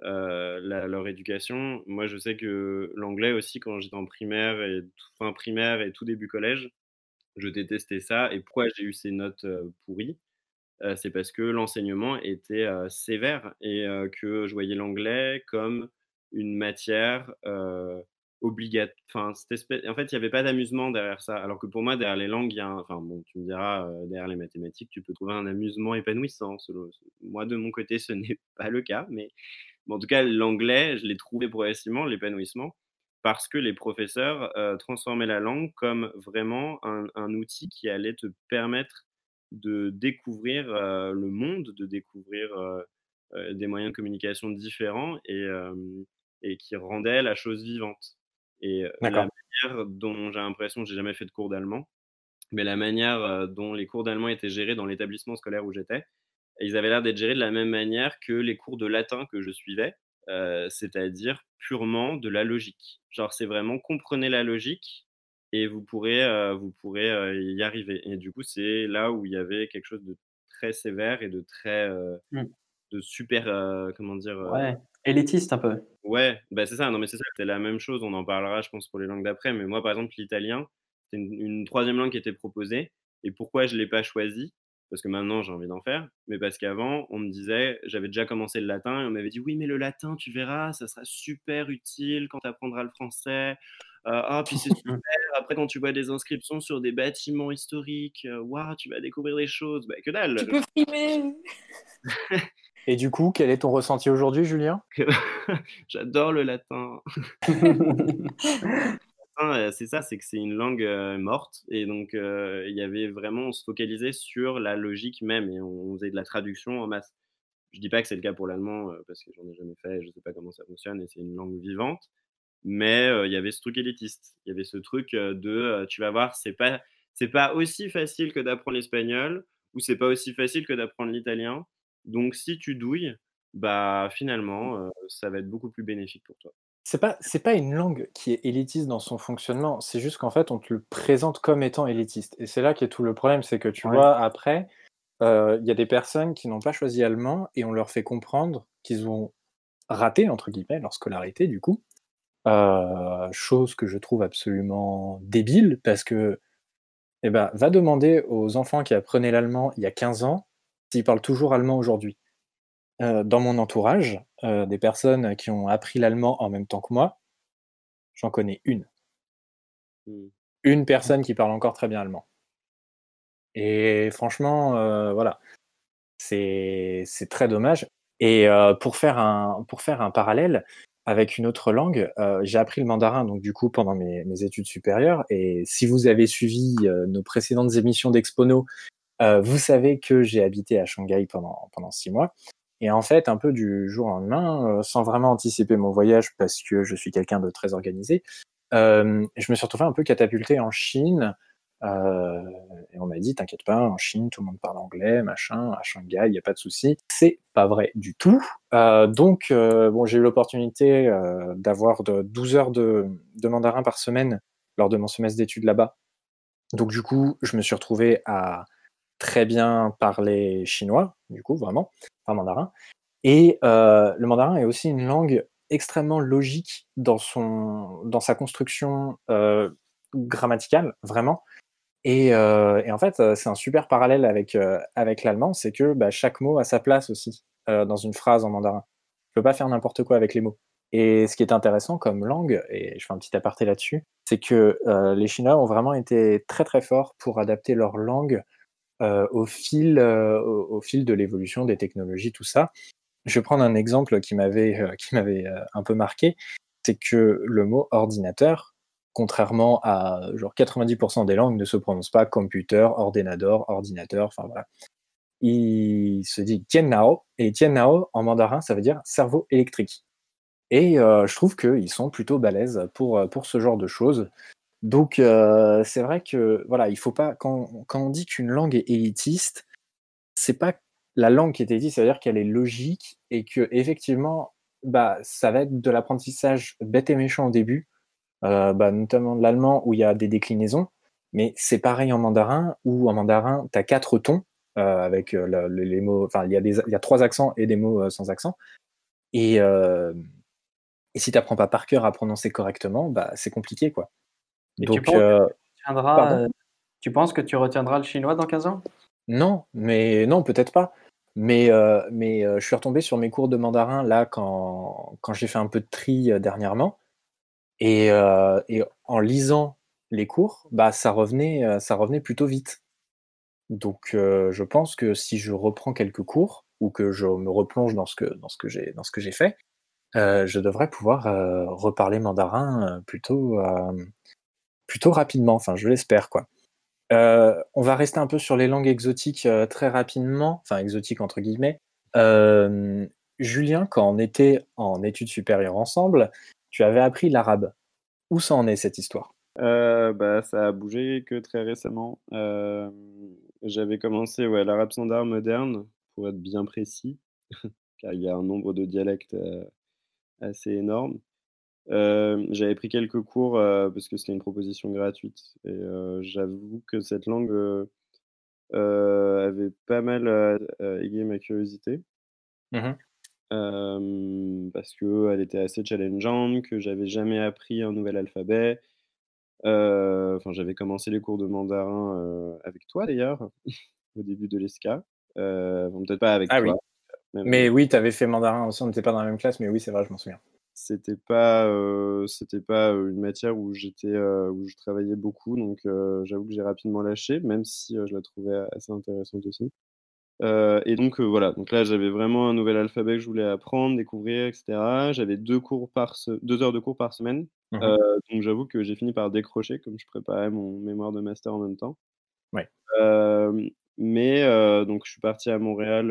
leur éducation. Moi, je sais que l'anglais aussi, quand j'étais en primaire et fin primaire et tout début collège, je détestais ça. Et pourquoi j'ai eu ces notes pourries C'est parce que l'enseignement était sévère et que je voyais l'anglais comme une matière obligatoire. En fait, il n'y avait pas d'amusement derrière ça. Alors que pour moi, derrière les langues, y a Enfin, bon, tu me diras, derrière les mathématiques, tu peux trouver un amusement épanouissant. Moi, de mon côté, ce n'est pas le cas. Mais en tout cas, l'anglais, je l'ai trouvé progressivement, l'épanouissement parce que les professeurs transformaient la langue comme vraiment un, outil qui allait te permettre de découvrir le monde, de découvrir des moyens de communication différents et, et qui rendait la chose vivante. Et la manière dont j'ai l'impression, j'ai jamais fait de cours d'allemand, mais la manière dont les cours d'allemand étaient gérés dans l'établissement scolaire où j'étais, ils avaient l'air d'être gérés de la même manière que les cours de latin que je suivais, c'est-à-dire purement de la logique. Genre, c'est vraiment comprenez la logique et vous pourrez, vous pourrez y arriver. Et du coup, c'est là où il y avait quelque chose de très sévère et de très, mmh. de super, comment dire. ouais, élitiste un peu. Ouais, bah c'est ça. Non, mais c'est ça. C'est la même chose. On en parlera, je pense, pour les langues d'après. Mais moi, par exemple, l'italien, c'est une, une, troisième langue qui était proposée. Et pourquoi je l'ai pas choisie? Parce que maintenant j'ai envie d'en faire, mais parce qu'avant on me disait, j'avais déjà commencé le latin et on m'avait dit oui mais le latin tu verras, ça sera super utile quand tu apprendras le français. Euh, ah puis c'est super. Après quand tu vois des inscriptions sur des bâtiments historiques, euh, waouh tu vas découvrir des choses. Bah, que dalle. Tu peux frimer. et du coup quel est ton ressenti aujourd'hui Julien? J'adore le latin. C'est ça, c'est que c'est une langue morte. Et donc, il y avait vraiment, on se focalisait sur la logique même et on, faisait de la traduction en masse. Je dis pas que c'est le cas pour l'allemand parce que j'en ai jamais fait, je sais pas comment ça fonctionne et c'est une langue vivante. Mais il y avait ce truc élitiste. Il y avait ce truc de, tu vas voir, c'est pas, c'est pas aussi facile que d'apprendre l'espagnol ou c'est pas aussi facile que d'apprendre l'italien. Donc, si tu douilles, bah finalement, ça va être beaucoup plus bénéfique pour toi. C'est pas, c'est pas une langue qui est élitiste dans son fonctionnement, c'est juste qu'en fait, on te le présente comme étant élitiste. Et c'est là qu'est tout le problème, c'est que tu vois, après, euh, il y a des personnes qui n'ont pas choisi allemand et on leur fait comprendre qu'ils ont raté, entre guillemets, leur scolarité, du coup. Euh, chose que je trouve absolument débile, parce que, eh ben, va demander aux enfants qui apprenaient l'allemand il y a 15 ans s'ils parlent toujours allemand aujourd'hui. Euh, dans mon entourage, euh, des personnes qui ont appris l'allemand en même temps que moi, j'en connais une. Mmh. Une personne qui parle encore très bien allemand. Et franchement, euh, voilà, c'est très dommage. Et pour, faire un, pour faire un parallèle avec une autre langue, j'ai appris le mandarin donc du coup pendant mes, mes, études supérieures. Et si vous avez suivi nos précédentes émissions d'Expono, vous savez que j'ai habité à Shanghai pendant, pendant six mois. Et en fait, un peu du jour au lendemain, euh, sans vraiment anticiper mon voyage parce que je suis quelqu'un de très organisé, euh, je me suis retrouvé un peu catapulté en Chine. Euh, et on m'a dit, t'inquiète pas, en Chine, tout le monde parle anglais, machin, à Shanghai, il n'y a pas de souci. C'est pas vrai du tout. Donc, bon, j'ai eu l'opportunité d'avoir de 12 heures de, de, mandarin par semaine lors de mon semestre d'études là-bas. Donc, du coup, je me suis retrouvé à très bien parler chinois, du coup, vraiment, par mandarin. Et le mandarin est aussi une langue extrêmement logique dans, son, dans sa construction grammaticale, vraiment. Et, et en fait, c'est un super parallèle avec, avec l'allemand, c'est que bah, chaque mot a sa place aussi dans une phrase en mandarin. Je peux pas faire n'importe quoi avec les mots. Et ce qui est intéressant comme langue, et je fais un petit aparté là-dessus, c'est que les Chinois ont vraiment été très très forts pour adapter leur langue au, fil, au, fil de l'évolution des technologies, tout ça. Je vais prendre un exemple qui m'avait qui m'avait un peu marqué, c'est que le mot ordinateur, contrairement à genre 90% des langues, ne se prononce pas computer, ordinateur, ordinateur, enfin voilà. Il se dit tiannao, et tiannao en mandarin, ça veut dire cerveau électrique. Et je trouve qu'ils sont plutôt balèzes pour, pour ce genre de choses. Donc c'est vrai que voilà, il faut pas quand, quand on dit qu'une langue est élitiste, c'est pas la langue qui est élitiste, c'est-à-dire qu'elle est logique et que effectivement, bah ça va être de l'apprentissage bête et méchant au début, euh, bah, notamment de l'allemand où il y a des déclinaisons, mais c'est pareil en mandarin où en mandarin tu as quatre tons euh, avec euh, les mots, enfin il y a il y a trois accents et des mots sans accent et et si tu n'apprends pas par cœur à prononcer correctement, bah, c'est compliqué. Quoi. Donc, tu, penses euh... tu, euh, tu, penses que tu retiendras le chinois dans 15 ans? Non, mais non, peut-être pas. Mais, euh, mais je suis retombé sur mes cours de mandarin là quand, quand j'ai fait un peu de tri dernièrement. Et, et, en lisant les cours, bah, ça, revenait, ça revenait plutôt vite. Donc je pense que si je reprends quelques cours ou que je me replonge dans ce que, dans ce que j'ai fait, euh, je devrais pouvoir euh, reparler mandarin euh, plutôt, plutôt rapidement, enfin je l'espère quoi. on va rester un peu sur les langues exotiques très rapidement, enfin exotiques entre guillemets. Julien, quand on était en études supérieures ensemble, tu avais appris l'arabe. Où ça en est cette histoire? Bah, Ça a bougé que très récemment. J'avais commencé ouais, l'arabe standard moderne, pour être bien précis, car il y a un nombre de dialectes assez énorme. J'avais pris quelques cours parce que c'était une proposition gratuite et j'avoue que cette langue avait pas mal égayé ma curiosité. Mmh parce qu'elle était assez challengeante, que j'avais jamais appris un nouvel alphabet. Enfin, j'avais commencé les cours de mandarin avec toi d'ailleurs, au début de l'ESCA. peut-être pas avec ah toi. Mais oui, tu avais fait mandarin aussi, on n'était pas dans la même classe, mais oui, c'est vrai, je m'en souviens. C'était pas, euh, c'était pas une matière où j'étais, euh, où je travaillais beaucoup, donc j'avoue que j'ai rapidement lâché, même si je la trouvais assez intéressante aussi. et donc voilà, donc là j'avais vraiment un nouvel alphabet que je voulais apprendre, découvrir, etc. J'avais deux cours par deux heures de cours par semaine, mmh donc j'avoue que j'ai fini par décrocher comme je préparais mon mémoire de master en même temps. Ouais. Mais donc je suis parti à Montréal,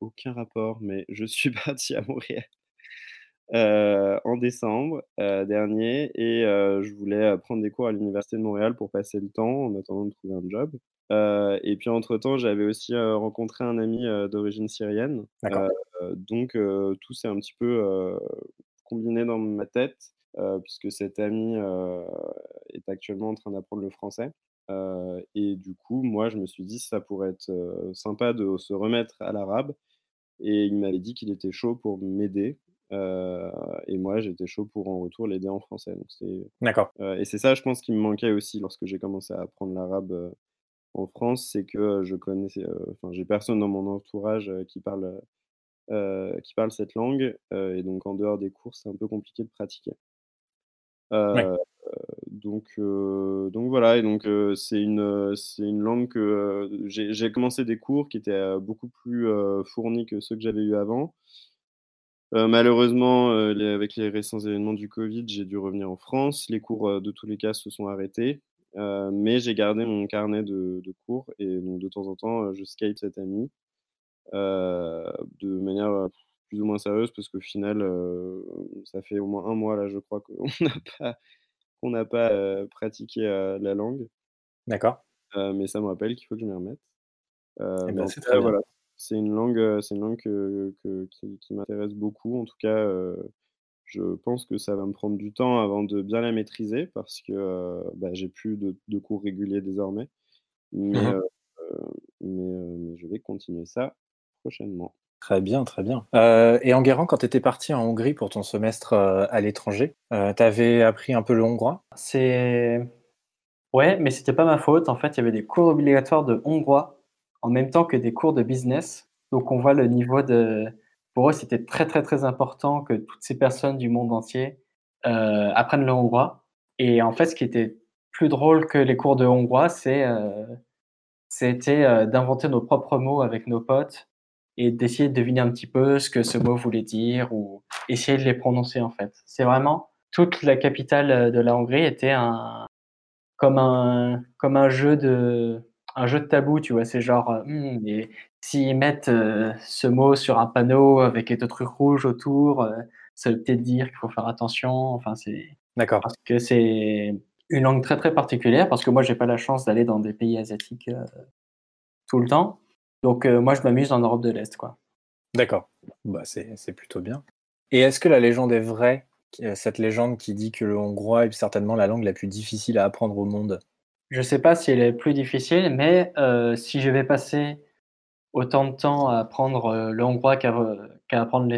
aucun rapport, mais je suis parti à Montréal en décembre dernier et je voulais prendre des cours à l'université de Montréal pour passer le temps en attendant de trouver un job. et puis entre-temps, j'avais aussi rencontré un ami d'origine syrienne. donc tout s'est un petit peu combiné dans ma tête puisque cet ami est actuellement en train d'apprendre le français et du coup, moi, je me suis dit, ça pourrait être sympa de se remettre à l'arabe. Et il m'avait dit qu'il était chaud pour m'aider. Et moi, j'étais chaud pour en retour l'aider en français. D'accord. et c'est ça, je pense, qui me manquait aussi lorsque j'ai commencé à apprendre l'arabe en France, c'est que je connaissais, enfin, j'ai personne dans mon entourage qui parle, qui parle cette langue. et donc, en dehors des cours, c'est un peu compliqué de pratiquer. Donc, donc voilà, et donc c'est une, c'est une langue que j'ai commencé des cours qui étaient beaucoup plus fournis que ceux que j'avais eu avant. Malheureusement, avec les récents événements du Covid, j'ai dû revenir en France. Les cours, de tous les cas, se sont arrêtés. mais j'ai gardé mon carnet de, de, cours et donc de temps en temps, je skate cet ami de manière plus ou moins sérieuse parce qu'au final, ça fait au moins un mois là, je crois qu'on n'a pas on n'a pas pratiqué la langue. D'accord. mais ça me rappelle qu'il faut que je m'y remette. Eh ben, c'est voilà. C'est une langue, c'est une langue que, qui, m'intéresse beaucoup. En tout cas, je pense que ça va me prendre du temps avant de bien la maîtriser parce que bah, j'ai plus de, cours réguliers désormais. Mais, mmh mais, je vais continuer ça prochainement. Très bien, très bien. Euh, et Enguerrand, quand tu étais parti en Hongrie pour ton semestre euh, à l'étranger, euh, tu avais appris un peu le hongrois? C'est. Ouais, mais c'était pas ma faute. En fait, il y avait des cours obligatoires de hongrois en même temps que des cours de business. Donc, on voit le niveau de. Pour eux, c'était très, très, très important que toutes ces personnes du monde entier euh, apprennent le hongrois. Et en fait, ce qui était plus drôle que les cours de hongrois, c'est euh, c'était euh, d'inventer nos propres mots avec nos potes et d'essayer de deviner un petit peu ce que ce mot voulait dire ou essayer de les prononcer en fait. C'est vraiment toute la capitale euh, de la Hongrie était un comme un comme un jeu de un jeu de tabou, tu vois. C'est genre euh, hmm, et s'ils mettent euh, ce mot sur un panneau avec des trucs rouges autour, euh, ça veut peut-être dire qu'il faut faire attention. Enfin, c'est D'accord. parce que c'est une langue très très particulière parce que moi j'ai pas la chance d'aller dans des pays asiatiques euh, tout le temps. Donc moi je m'amuse en Europe de l'Est quoi. D'accord. Bah, c'est plutôt bien. Et est-ce que la légende est vraie? Cette légende qui dit que le hongrois est certainement la langue la plus difficile à apprendre au monde? Je sais pas si elle est plus difficile, mais euh, si je vais passer autant de temps à apprendre euh, le hongrois qu'à apprendre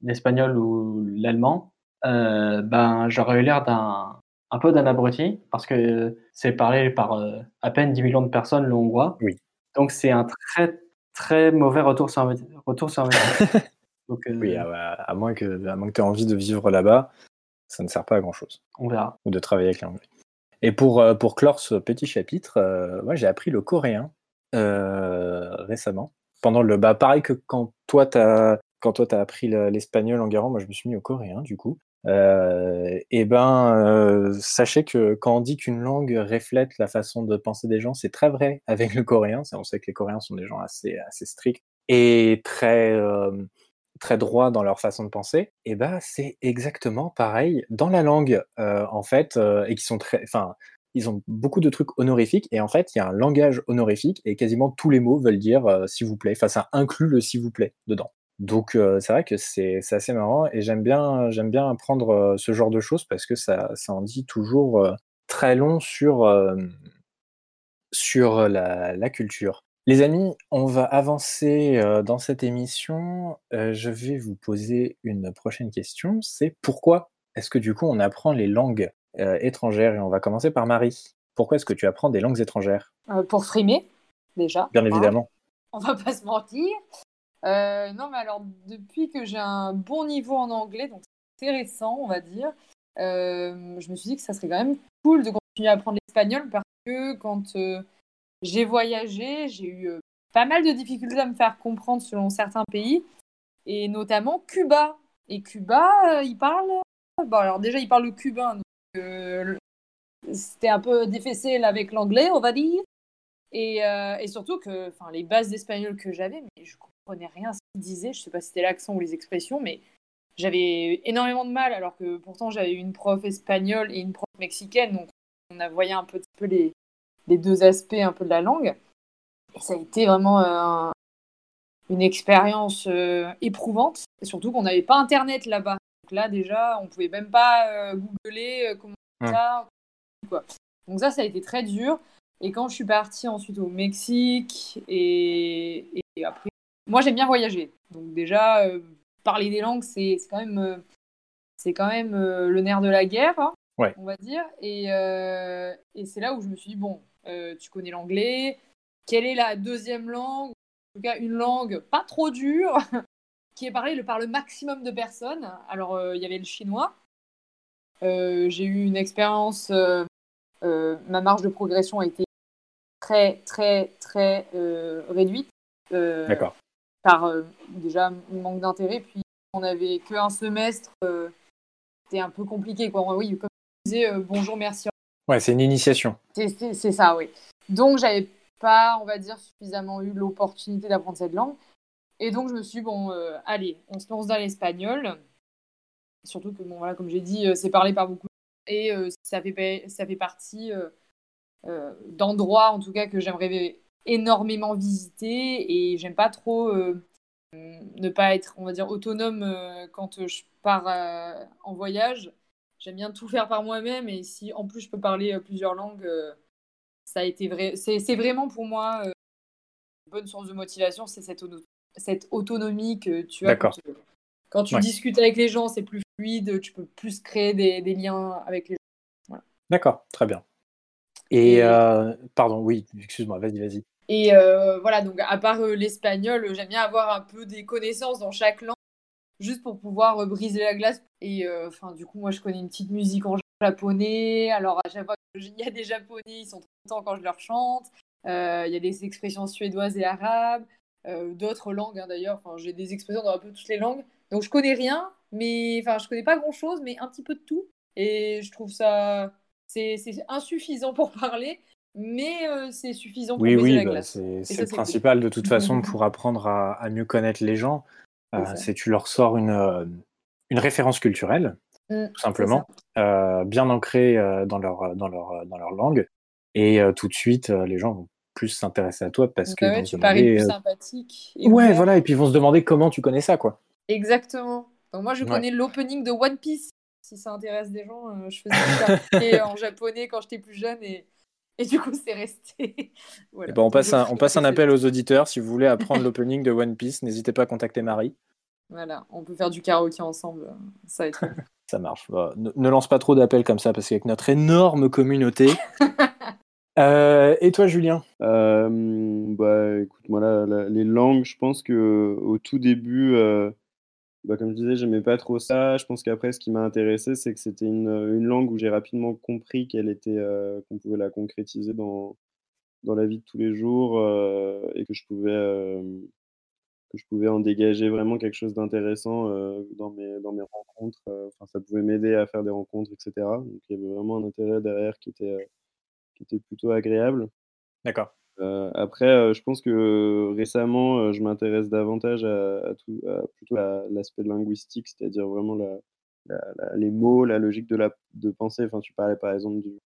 l'espagnol ou l'allemand, euh, ben j'aurais eu l'air d'un un peu d'un abruti parce que c'est parlé par euh, à peine 10 millions de personnes le hongrois. Oui. Donc c'est un très très mauvais retour sur retour sur. Donc Oui, à, à moins que, à moins que tu aies envie de vivre là-bas, ça ne sert pas à grand-chose. on verra. Ou de travailler avec l'anglais. Et pour, euh, pour clore ce petit chapitre, euh, moi j'ai appris le coréen euh, récemment. Pendant le, bah, pareil que quand toi t'as quand toi t'as appris le- l'espagnol en Guérant, moi je me suis mis au coréen du coup. Et ben, sachez que quand on dit qu'une langue reflète la façon de penser des gens, c'est très vrai avec le coréen. On sait que les Coréens sont des gens assez assez stricts et très très droits dans leur façon de penser. Et ben, c'est exactement pareil dans la langue euh, en fait, euh, et qui sont très, enfin, ils ont beaucoup de trucs honorifiques et en fait, il y a un langage honorifique et quasiment tous les mots veulent dire euh, s'il vous plaît. Enfin, ça inclut le s'il vous plaît dedans. Donc euh, c'est vrai que c'est c'est assez marrant et j'aime bien j'aime bien apprendre euh, ce genre de choses parce que ça ça en dit toujours très long sur sur la, la culture. Les amis, on va avancer euh, dans cette émission. Euh, je vais vous poser une prochaine question. C'est pourquoi est-ce que du coup on apprend les langues euh, étrangères? Et on va commencer par Marie. Pourquoi est-ce que tu apprends des langues étrangères? Pour frimer, déjà. Bien hein? évidemment. on va pas se mentir. Non, mais alors, depuis que j'ai un bon niveau en anglais, donc c'est récent, on va dire, je me suis dit que ça serait quand même cool de continuer à apprendre l'espagnol parce que quand j'ai voyagé, j'ai eu euh, pas mal de difficultés à me faire comprendre selon certains pays, et notamment Cuba. Et Cuba, euh, ils parlent. Bon, alors déjà, ils parlent le cubain, donc euh, c'était un peu difficile avec l'anglais, on va dire. Et, euh, surtout que les bases d'espagnol que j'avais, mais je comprenais rien à ce qu'ils disaient. Je sais pas si c'était l'accent ou les expressions, mais j'avais énormément de mal, alors que pourtant j'avais une prof espagnole et une prof mexicaine, donc on a voyé un petit peu les, les deux aspects un peu de la langue. Et ça a été vraiment euh, un- une expérience euh, éprouvante, et surtout qu'on n'avait pas Internet là-bas. Donc là déjà, on pouvait même pas euh, googler comment ça, quoi. Donc ça, ça a été très dur. Et quand je suis partie ensuite au Mexique et, et après, moi j'aime bien voyager. Donc déjà, euh, parler des langues, c'est quand même, c'est quand même le nerf de la guerre, hein, Ouais. on va dire. Et, euh, et c'est là où je me suis dit, bon, euh, tu connais l'anglais, quelle est la deuxième langue, en tout cas une langue pas trop dure, qui est parlée par le maximum de personnes. Alors euh, il y avait le chinois. J'ai eu une expérience ma marge de progression a été très, très, très réduite. D'accord. Par euh, déjà manque d'intérêt. Puis on n'avait qu'un semestre. euh, C'était un peu compliqué. Quoi. Oui, comme euh, bonjour, merci. Ouais, c'est une initiation. C'est- ça, oui. Donc j'avais pas, on va dire, suffisamment eu l'opportunité d'apprendre cette langue. Et donc je me suis dit, bon, euh, allez, on se lance dans l'espagnol. Surtout que, bon, voilà, comme j'ai dit, euh, c'est parlé par beaucoup. Et euh, ça, fait, ça fait partie d'endroits, en tout cas, que j'aimerais énormément visiter. Et j'aime pas trop ne pas être, on va dire, autonome quand je pars en voyage. J'aime bien tout faire par moi-même. Et si en plus je peux parler euh, plusieurs langues, euh, ça a été vrai. C'est vraiment pour moi euh, une bonne source de motivation, c'est cette auto- cette autonomie que tu as. D'accord. Quand, quand tu Ouais. discutes avec les gens, c'est plus fluide, tu peux plus créer des, des liens avec les gens. D'accord, très bien. Et, Et- euh, pardon, oui, excuse-moi, vas-y, vas-y. Et euh, voilà, donc à part euh, l'espagnol, j'aime bien avoir un peu des connaissances dans chaque langue, juste pour pouvoir euh, briser la glace. Et euh, enfin, du coup, moi, je connais une petite musique en japonais. Alors, à chaque fois qu'il y a des japonais, ils sont trop contents quand je leur chante. Euh, Il y a des expressions suédoises et arabes, d'autres langues hein, d'ailleurs. Enfin, j'ai des expressions dans un peu toutes les langues. Donc, je connais rien, mais enfin, je connais pas grand-chose, mais un petit peu de tout. Et je trouve ça, c'est insuffisant pour parler, mais euh, c'est suffisant pour Oui, oui, la bah, c'est le principal de toute façon pour apprendre à, à mieux connaître les gens. C'est Euh, ça. c'est tu leur sors une, euh, une référence culturelle, Mm, tout simplement, euh, bien ancrée dans, leur, dans, leur, dans leur langue. Et tout de suite, les gens vont plus s'intéresser à toi parce Bah qu'ils ouais, vont tu demander, plus sympathique. et Ouais, voilà, et puis ils vont se demander comment tu connais ça, quoi. Exactement. Donc moi, je Ouais. connais l'opening de One Piece. Si ça intéresse des gens, je faisais karaoké en japonais quand j'étais plus jeune et, et du coup, c'est resté. Voilà. Et ben, on passe, un, on passe un appel aux auditeurs. Si vous voulez apprendre l'opening de One Piece, n'hésitez pas à contacter Marie. Voilà, on peut faire du karaoké ensemble. Ça va être cool. Ça marche. Bah, ne, ne lance pas trop d'appels comme ça parce qu'avec notre énorme communauté. Euh, et toi, Julien? Euh, bah, écoute, moi, là, les langues, je pense que au tout début, euh, bah, comme je disais, j'aimais pas trop ça. Je pense qu'après, ce qui m'a intéressé, c'est que c'était une, une langue où j'ai rapidement compris qu'elle était, euh, qu'on pouvait la concrétiser dans, dans la vie de tous les jours euh, et que je pouvais, euh, que je pouvais en dégager vraiment quelque chose d'intéressant euh, dans mes, dans mes rencontres. euh, Enfin, ça pouvait m'aider à faire des rencontres, etc. Donc, il y avait vraiment un intérêt derrière qui était, euh, qui était plutôt agréable. D'accord. Euh, après, euh, je pense que récemment, euh, je m'intéresse davantage à, à tout, à plutôt à l'aspect linguistique, c'est-à-dire vraiment la, la- la- les mots, la logique de la de pensée. Enfin, tu parlais par exemple du,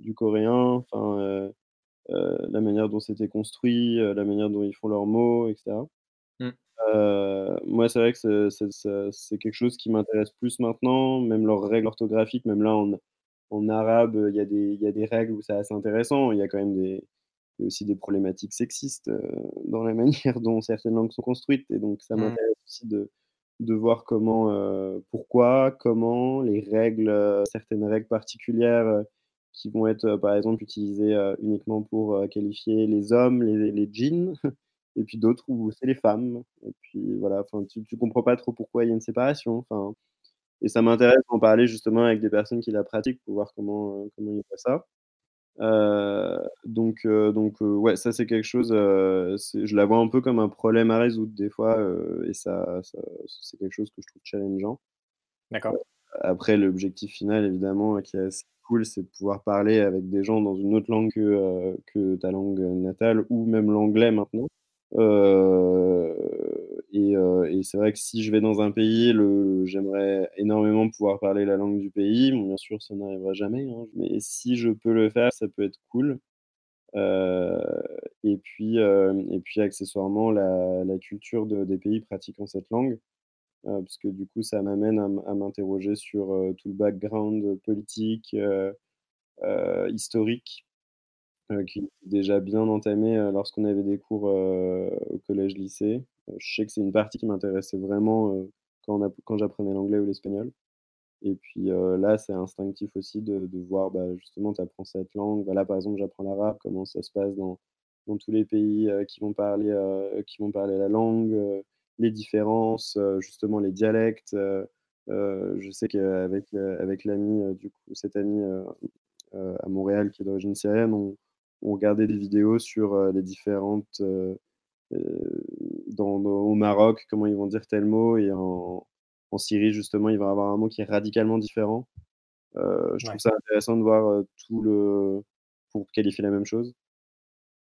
du coréen, enfin, euh, euh, la manière dont c'était construit, euh, la manière dont ils font leurs mots, etc. Mm. Euh, moi, c'est vrai que c'est quelque chose qui m'intéresse plus maintenant, même leurs règles orthographiques, même là en, en arabe, il y, a des- il y a des règles où c'est assez intéressant. Il y a quand même des, il y a aussi des problématiques sexistes euh, dans la manière dont certaines langues sont construites. Et donc, ça Mm. m'intéresse aussi de, de voir comment, euh, pourquoi, comment les règles, euh, certaines règles particulières euh, qui vont être, par exemple, utilisées uniquement pour qualifier les hommes, les, les djinns, et puis d'autres où c'est les femmes. Et puis voilà, tu, tu comprends pas trop pourquoi il y a une séparation. Et ça m'intéresse d'en parler justement avec des personnes qui la pratiquent pour voir comment, comment ils voient ça. Euh, donc, euh, donc euh, ouais, ça c'est quelque chose, je la vois un peu comme un problème à résoudre des fois, et ça, ça- c'est quelque chose que je trouve challengeant. D'accord. Après, l'objectif final, évidemment, qui est assez cool, c'est de pouvoir parler avec des gens dans une autre langue que, que ta langue natale, ou même l'anglais maintenant. Euh, et euh, et c'est vrai que si je vais dans un pays, j'aimerais énormément pouvoir parler la langue du pays. Bien sûr, ça n'arrivera jamais, hein, mais si je peux le faire, ça peut être cool. Euh, et puis, et puis accessoirement, la, culture de- des pays pratiquant cette langue, parce que du coup, ça m'amène à, à m'interroger sur tout le background politique, historique, euh, qui est déjà bien entamé euh, lorsqu'on avait des cours euh, au collège-lycée. Euh, je sais que c'est une partie qui m'intéressait vraiment quand, j'apprenais l'anglais ou l'espagnol. Et puis là, c'est instinctif aussi de, voir, bah, justement, tu apprends cette langue. Bah, là, par exemple, j'apprends l'arabe, comment ça se passe dans, tous les pays qui, vont parler, qui vont parler la langue, les différences, justement les dialectes. je sais qu'avec avec l'ami, du coup, cet ami à Montréal qui est d'origine syrienne, on regardait des vidéos sur euh, les différentes. euh, euh, dans, au Maroc, comment ils vont dire tel mot, et en, en Syrie, justement, il va avoir un mot qui est radicalement différent. Euh, je Ouais. trouve ça intéressant de voir euh, tout le. pour qualifier la même chose.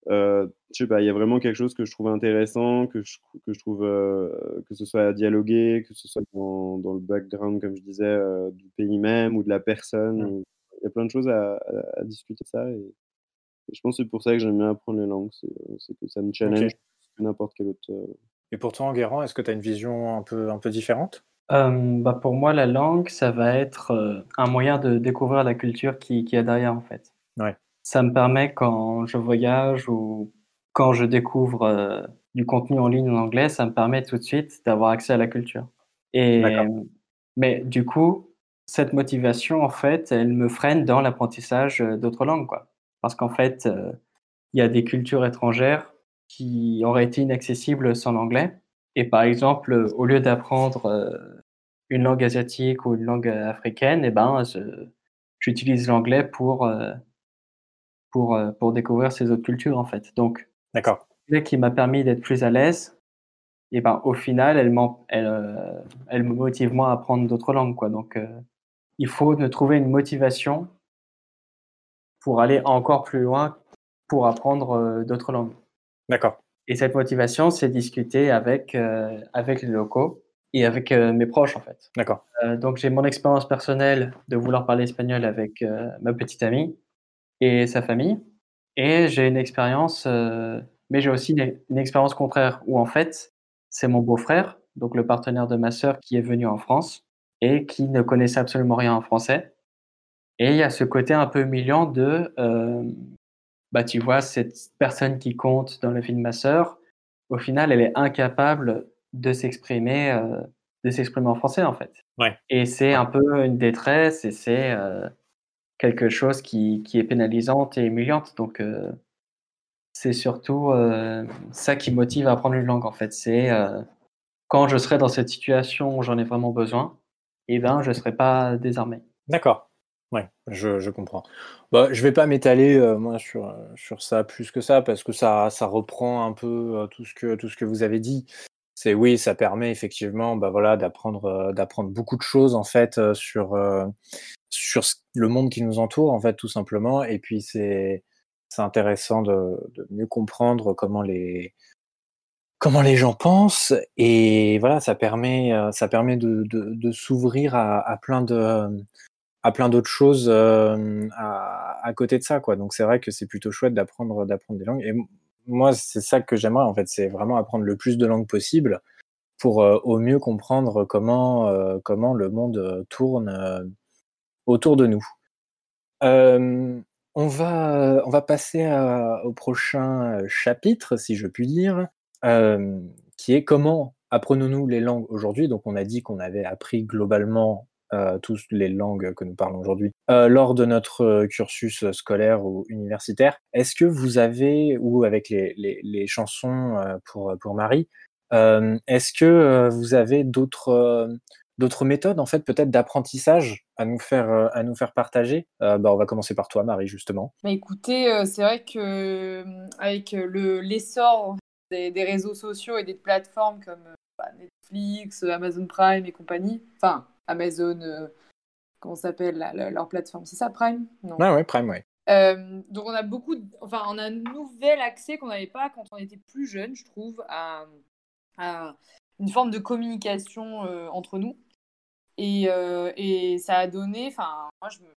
Euh, je sais pas, il y a vraiment quelque chose que je trouve intéressant, que je, que je trouve que ce soit à dialoguer, que ce soit dans, dans le background, comme je disais, du pays même ou de la personne. Mm. ou- Il y a plein de choses à, à- à discuter de ça. Et, et je pense que c'est pour ça que j'aime bien apprendre les langues, c'est euh, que ça me challenge Ok. plus que n'importe quel autre. euh, Et pour toi, Enguerrand, est-ce que tu as une vision un peu, un peu différente? Euh, bah pour moi, la langue, ça va être euh, un moyen de découvrir la culture qui, qui est derrière, en fait. Ouais. Ça me permet, quand je voyage ou quand je découvre euh, du contenu en ligne en anglais, ça me permet tout de suite d'avoir accès à la culture. Et, mais du coup, cette motivation, en fait, elle me freine dans l'apprentissage d'autres langues, quoi. Parce qu'en fait, il y a des cultures étrangères qui auraient été inaccessibles sans l'anglais. Et par exemple, au lieu d'apprendre une langue asiatique ou une langue africaine, eh ben, j'utilise l'anglais pour, pour, pour découvrir ces autres cultures, en fait. Donc, D'accord. qui m'a permis d'être plus à l'aise, et eh ben, au final, elle, elle, elle me motive moi à apprendre d'autres langues. Quoi. Donc, il faut trouver une motivation pour aller encore plus loin pour apprendre d'autres langues. D'accord. Et cette motivation, c'est discuter avec, avec les locaux et avec mes proches, en fait. D'accord. donc, j'ai mon expérience personnelle de vouloir parler espagnol avec ma petite amie et sa famille. Et j'ai une expérience, mais j'ai aussi une, expérience contraire où, en fait, c'est mon beau-frère, donc le partenaire de ma sœur, qui est venu en France et qui ne connaissait absolument rien en français. Et il y a ce côté un peu humiliant de, bah, tu vois, cette personne qui compte dans vie de ma sœur, au final, elle est incapable de s'exprimer, euh, de s'exprimer en français, en fait. Ouais. Et c'est un peu une détresse et c'est euh, quelque chose qui, qui, est pénalisante et humiliante. Donc, euh, c'est surtout ça qui motive à apprendre une langue, en fait. C'est quand je serai dans cette situation où j'en ai vraiment besoin, et eh ben, je ne serai pas désarmé. D'accord. Ouais, je, je comprends. Bah, je vais pas m'étaler euh, moi sur, euh, sur ça plus que ça parce que ça, ça reprend un peu euh, tout ce que tout ce que vous avez dit. C'est oui, ça permet effectivement, bah voilà, d'apprendre d'apprendre beaucoup de choses en fait sur sur le monde qui nous entoure en fait tout simplement. Et puis c'est c'est intéressant de, de mieux comprendre comment les comment les gens pensent et voilà ça permet ça permet de, de, de s'ouvrir à, à plein de à plein d'autres choses euh, à, côté de ça, quoi. Donc c'est vrai que c'est plutôt chouette d'apprendre d'apprendre des langues. Et moi, c'est ça que j'aimerais en fait, c'est vraiment apprendre le plus de langues possible pour euh, au mieux comprendre comment euh, comment le monde tourne autour de nous. on va on va passer au prochain chapitre, si je puis dire, qui est comment apprenons-nous les langues aujourd'hui. Donc on a dit qu'on avait appris globalement euh, tous les langues que nous parlons aujourd'hui, euh, lors de notre euh, cursus scolaire ou universitaire. Est-ce que vous avez, ou avec les, les, chansons pour, pour Marie, est-ce que vous avez d'autres d'autres méthodes en fait peut-être d'apprentissage à nous faire à nous faire partager? Bah, on va commencer par toi Marie justement mais écoutez c'est vrai que avec le l'essor des, des, réseaux sociaux et des plateformes comme bah, Netflix Amazon Prime et compagnie enfin Amazon, euh, comment s'appelle leur plateforme C'est ça, Prime? Non. Ouais, ouais, Prime, ouais. Euh, donc on a beaucoup, enfin on a un nouvel accès qu'on n'avait pas quand on était plus jeune, je trouve, à, une forme de communication euh, entre nous. Et, et, ça a donné, enfin moi je me,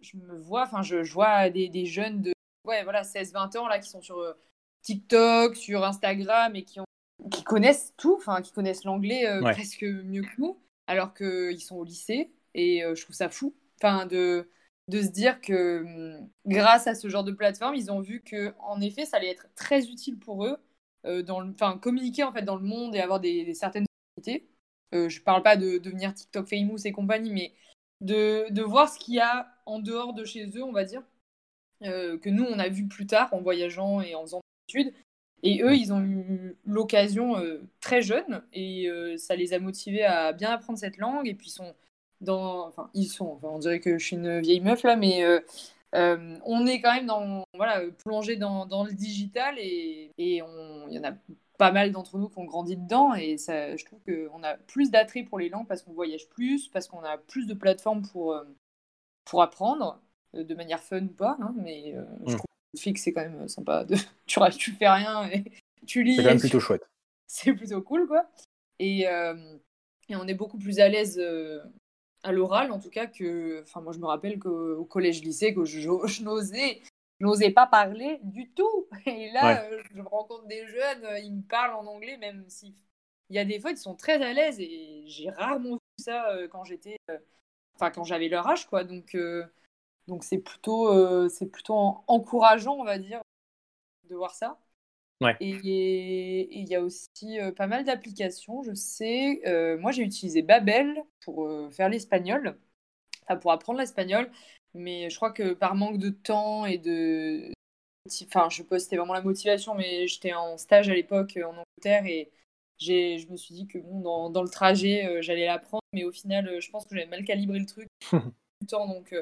je me vois, enfin je, vois des, des, jeunes de ouais voilà 16-20 ans là qui sont sur TikTok, sur Instagram et qui ont qui connaissent tout, enfin qui connaissent l'anglais presque mieux que nous alors qu'ils sont au lycée. Et euh, je trouve ça fou enfin, de, se dire que hum, grâce à ce genre de plateforme, ils ont vu que en effet, ça allait être très utile pour eux, euh, dans communiquer dans le monde et avoir des, certaines opportunités. Euh, je parle pas de devenir TikTok famous et compagnie, mais de, de voir ce qu'il y a en dehors de chez eux, on va dire, euh, que nous, on a vu plus tard en voyageant et en faisant des études. Et eux, ils ont eu l'occasion euh, très jeune et euh, ça les a motivés à bien apprendre cette langue. Et puis ils sont dans, enfin ils sont, enfin, on dirait que je suis une vieille meuf là, mais euh, on est quand même dans, voilà, plongé dans, dans le digital et, et il y en a pas mal d'entre nous qui ont grandi dedans et ça, je trouve qu'on a plus d'attrait pour les langues parce qu'on voyage plus, parce qu'on a plus de plateformes pour, pour apprendre de manière fun ou pas, hein, mais je mm. trouve fixe, c'est quand même sympa. De... tu, tu fais rien et tu lis. C'est quand même plutôt chouette. C'est plutôt cool, quoi. Et, euh, et on est beaucoup plus à l'aise euh, à l'oral, en tout cas, que. Enfin, moi, je me rappelle qu'au collège-lycée, que je, je n'osais. n'osais pas parler du tout. Et là, euh, je rencontre des jeunes, ils me parlent en anglais, même si il y a des fois, ils sont très à l'aise. Et j'ai rarement vu ça quand j'étais, enfin, quand j'avais leur âge, quoi. Donc, donc c'est plutôt, euh, c'est plutôt encourageant, on va dire, de voir ça. Ouais. Et il y a aussi euh, pas mal d'applications, je sais. Euh, moi, j'ai utilisé Babel pour faire l'espagnol, enfin pour apprendre l'espagnol. Mais je crois que par manque de temps et de. Enfin, je postais vraiment la motivation, mais j'étais en stage à l'époque en Angleterre et j'ai, je me suis dit que bon, dans, dans le trajet, j'allais l'apprendre, mais au final, je pense que j'avais mal calibré le truc du temps, donc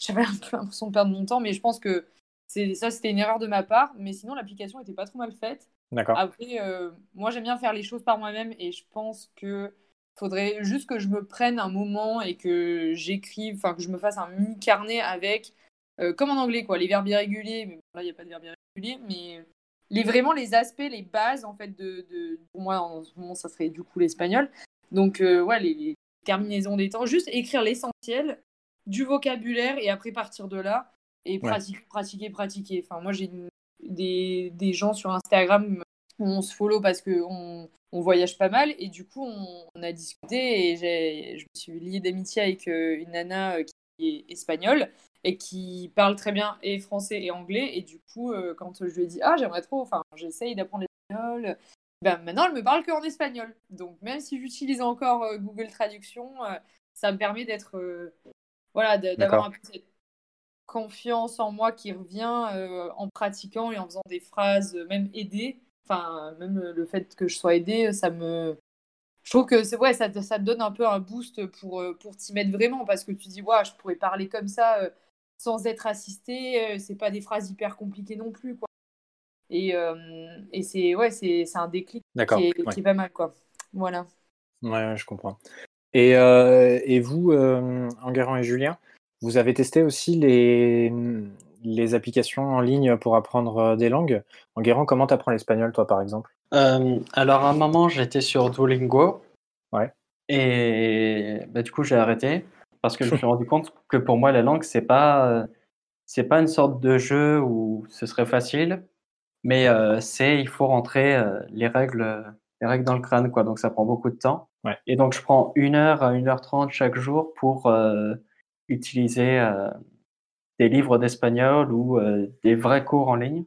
j'avais un peu l'impression de perdre mon temps, mais je pense que ça, c'était une erreur de ma part, mais sinon l'application était pas trop mal faite. D'accord. Après, euh, moi j'aime bien faire les choses par moi-même et je pense que faudrait juste que je me prenne un moment et que j'écrive, enfin que je me fasse un mini carnet avec, euh, comme en anglais quoi, les verbes irréguliers. Mais là il n'y a pas de verbes irréguliers, mais les vraiment les aspects, les bases en fait de, de pour moi en ce moment ça serait du coup l'espagnol. Donc euh, ouais les, les terminaisons des temps, juste écrire l'essentiel du vocabulaire et après partir de là et pratiquer, pratiquer, pratiquer. Enfin, moi, j'ai des, des, gens sur Instagram où on se follow parce qu'on on voyage pas mal et du coup, on, a discuté et je me suis liée d'amitié avec euh, une nana euh, qui est espagnole et qui parle très bien et français et anglais. Et du coup, euh, quand je lui ai dit Ah, j'aimerais trop, enfin, j'essaye d'apprendre l'espagnol, ben, maintenant, elle me parle qu'en espagnol. Donc, même si j'utilise encore Google Traduction, ça me permet d'être. Voilà, d'avoir un peu cette confiance en moi qui revient euh, en pratiquant et en faisant des phrases, euh, même aidées. Enfin, même le fait que je sois aidée, ça me. Je trouve que c'est ouais, ça, ça te donne un peu un boost pour, euh, pour t'y mettre vraiment parce que tu dis, ouais, je pourrais parler comme ça sans être assistée. c'est pas des phrases hyper compliquées non plus, quoi. Et, et c'est ouais, c'est un déclic qui est, qui est, pas mal, quoi. Voilà. Ouais, je comprends. Et, et vous, Enguerrand et Julien, vous avez testé aussi les, les applications en ligne pour apprendre euh, des langues. En Guérant, comment tu apprends l'espagnol, toi, par exemple? Euh, Alors, à un moment, j'étais sur Duolingo. Ouais. Et bah, du coup, j'ai arrêté parce que je me suis rendu compte que pour moi, la langue, c'est pas, c'est pas une sorte de jeu où ce serait facile, mais euh, c'est il faut rentrer les règles, les règles dans le crâne, quoi. Donc, ça prend beaucoup de temps. Ouais. Et donc, je prends une heure à une heure trente chaque jour pour utiliser euh, des livres d'espagnol ou euh, des vrais cours en ligne.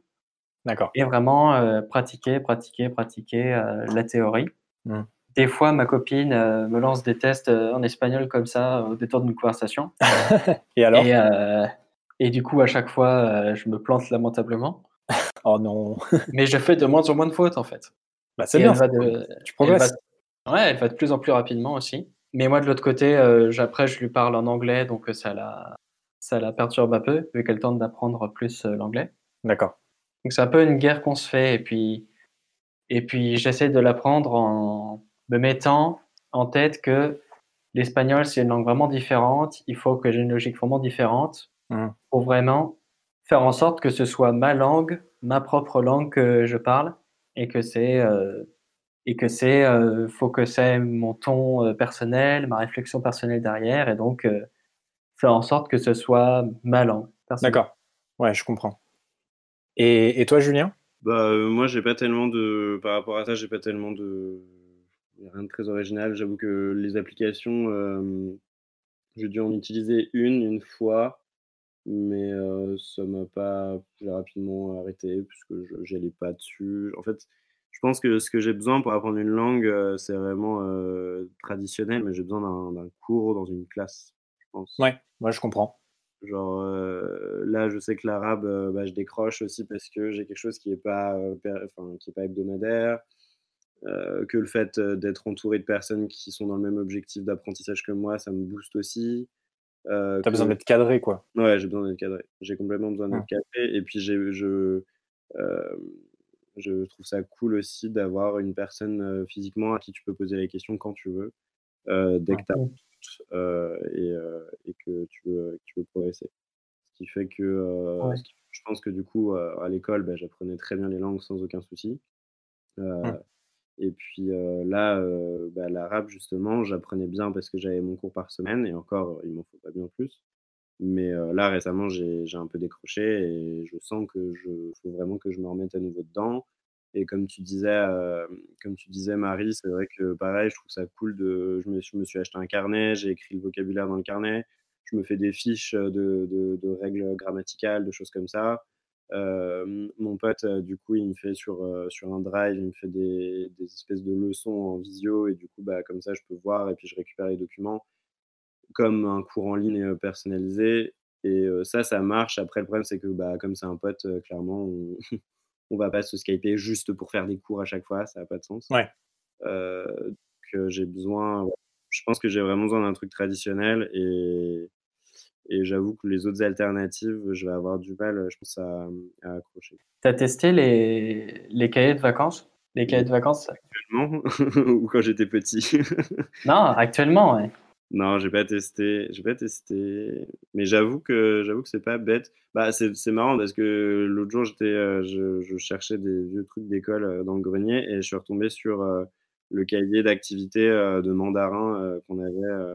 D'accord. Et vraiment euh, pratiquer, pratiquer, pratiquer la théorie. Mmh. Des fois, ma copine me lance des tests en espagnol comme ça au détour d'une conversation. et alors? Et, du coup, à chaque fois, je me plante lamentablement. oh non. Mais je fais de moins en moins de fautes en fait. Bah, c'est bien. tu progresses. Ouais, elle va de plus en plus rapidement aussi. Mais moi, de l'autre côté, euh, après, je lui parle en anglais, donc euh, ça la, ça la perturbe un peu, vu qu'elle tente d'apprendre plus euh, l'anglais. D'accord. Donc c'est un peu une guerre qu'on se fait, et puis, et puis j'essaie de l'apprendre en me mettant en tête que l'espagnol, c'est une langue vraiment différente, il faut que j'ai une logique vraiment différente mmh. pour vraiment faire en sorte que ce soit ma langue, ma propre langue que je parle, et que c'est et que c'est euh, faut que c'est mon ton euh, personnel, ma réflexion personnelle derrière, et donc euh, faire en sorte que ce soit ma langue. D'accord. Ouais, je comprends. Et, et toi, Julien? Bah moi, j'ai pas tellement de par rapport à ça, j'ai pas tellement de rien de très original. J'avoue que les applications, j'ai dû en utiliser une une fois, mais ça m'a pas, j'ai rapidement arrêté puisque je n'allais pas dessus. En fait je pense que ce que j'ai besoin pour apprendre une langue, euh, c'est vraiment euh, traditionnel, mais j'ai besoin d'un cours dans une classe, je pense. Ouais, moi je comprends. Genre euh, là, je sais que l'arabe, bah, je décroche aussi parce que j'ai quelque chose qui n'est pas, qui est pas hebdomadaire. que le fait d'être entouré de personnes qui sont dans le même objectif d'apprentissage que moi, ça me booste aussi. T'as besoin d'être cadré, quoi. Ouais, j'ai besoin d'être cadré. J'ai complètement besoin d'être mmh. cadré. Et puis, j'ai, je, je trouve ça cool aussi d'avoir une personne physiquement à qui tu peux poser les questions quand tu veux, dès que tu as et, et, que tu veux, tu veux progresser. Ce qui fait que je pense que du coup, à l'école, bah, j'apprenais très bien les langues sans aucun souci. Mmh. Et puis là, bah, l'arabe, justement, j'apprenais bien parce que j'avais mon cours par semaine, et encore, il m'en faut pas bien plus. Mais là, récemment, j'ai un peu décroché et je sens que je faut vraiment que je me remette à nouveau dedans. Et comme tu disais, comme tu disais Marie, c'est vrai que pareil, je trouve ça cool de. Je me, je me suis acheté un carnet, j'ai écrit le vocabulaire dans le carnet, je me fais des fiches de, de, règles grammaticales, de choses comme ça. mon pote, du coup, il me fait sur, sur un drive, il me fait des, des, espèces de leçons en visio et du coup, bah, comme ça, je peux voir et puis je récupère les documents comme un cours en ligne personnalisé. Et ça, ça marche. Après, le problème, c'est que bah, comme c'est un pote, clairement, on, on va pas se skyper juste pour faire des cours à chaque fois, ça n'a pas de sens. Ouais. donc j'ai besoin, je pense que j'ai vraiment besoin d'un truc traditionnel et, et j'avoue que les autres alternatives, je vais avoir du mal, je pense, à, à accrocher. Tu as testé les, les cahiers de vacances? Les cahiers de vacances Actuellement ou quand j'étais petit Non, actuellement, ouais. Non, j'ai pas testé, j'ai pas testé, mais j'avoue que j'avoue que c'est pas bête. Bah c'est marrant parce que l'autre jour j'étais, euh, je, je, cherchais des vieux trucs d'école euh, dans le grenier et je suis retombé sur euh, le cahier d'activité de mandarin qu'on avait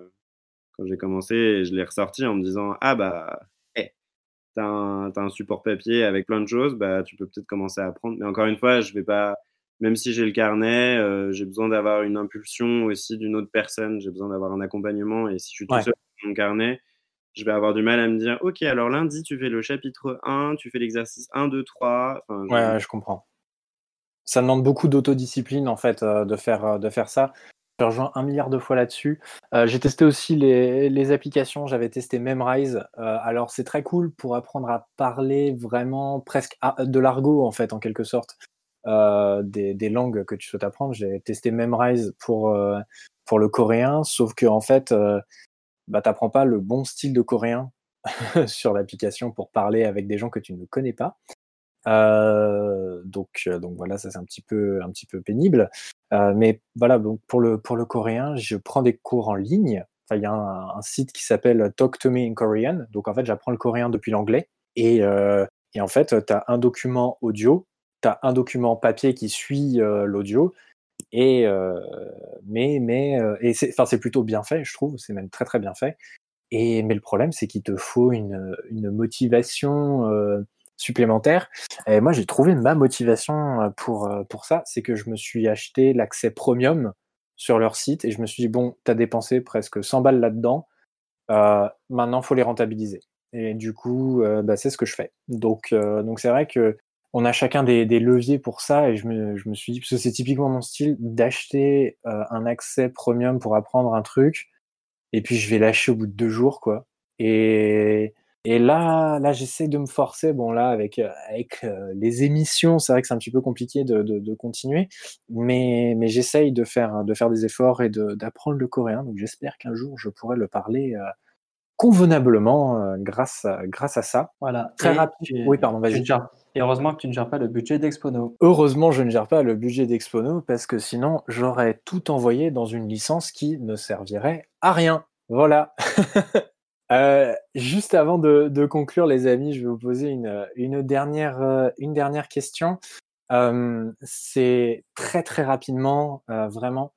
quand j'ai commencé et je l'ai ressorti en me disant ah bah hey, t'as un, un support papier avec plein de choses, bah tu peux peut-être commencer à apprendre. Mais encore une fois, je vais pas même si j'ai le carnet, euh, j'ai besoin d'avoir une impulsion aussi d'une autre personne, j'ai besoin d'avoir un accompagnement. Et si je suis tout seul sur mon carnet, je vais avoir du mal à me dire, OK, alors lundi, tu fais le chapitre 1, tu fais l'exercice 1, 2, 3. Enfin, je... Ouais, je comprends. Ça demande beaucoup d'autodiscipline, en fait, euh, de, faire, euh, de faire ça. Je rejoins un milliard de fois là-dessus. j'ai testé aussi les, les applications. J'avais testé Memrise. alors, c'est très cool pour apprendre à parler vraiment presque de l'argot, en fait, en quelque sorte. Euh, des, langues que tu souhaites apprendre. J'ai testé Memrise pour, euh, pour le coréen, sauf que en fait, euh, bah, tu n'apprends pas le bon style de coréen sur l'application pour parler avec des gens que tu ne connais pas. donc, donc voilà, ça c'est un petit peu, un petit peu pénible. mais voilà, donc pour le, pour le coréen, je prends des cours en ligne. Il y a un, un, site qui s'appelle Talk to Me in Korean. Donc en fait, j'apprends le coréen depuis l'anglais. Et, et en fait, tu as un document audio tu as un document papier qui suit l'audio. Et mais mais et c'est enfin c'est plutôt bien fait, je trouve. C'est même très très bien fait. Et mais le problème, c'est qu'il te faut une, une motivation supplémentaire. Et moi, j'ai trouvé ma motivation pour pour ça, c'est que je me suis acheté l'accès premium sur leur site et je me suis dit bon, tu as dépensé presque 100 balles là-dedans. Euh, maintenant, faut les rentabiliser. Et du coup, bah, c'est ce que je fais. Donc, donc c'est vrai que on a chacun des, leviers pour ça et je me, je me, suis dit, parce que c'est typiquement mon style, d'acheter euh, un accès premium pour apprendre un truc et puis je vais lâcher au bout de deux jours, quoi. Et, et là, là j'essaie de me forcer. Bon, là, avec, euh, avec euh, les émissions, c'est vrai que c'est un petit peu compliqué de, de, de continuer, mais, mais j'essaye de faire, de faire des efforts et d'apprendre le coréen. Donc j'espère qu'un jour je pourrai le parler convenablement grâce, à, grâce à ça. Voilà. Très rapide. Oui, pardon, vas-y. Et heureusement que tu ne gères pas le budget d'Expono. Heureusement, je ne gère pas le budget d'Expono parce que sinon, j'aurais tout envoyé dans une licence qui ne servirait à rien. Voilà. euh, juste avant de, conclure, les amis, je vais vous poser une, euh, dernière question. Euh, C'est très très rapidement, vraiment.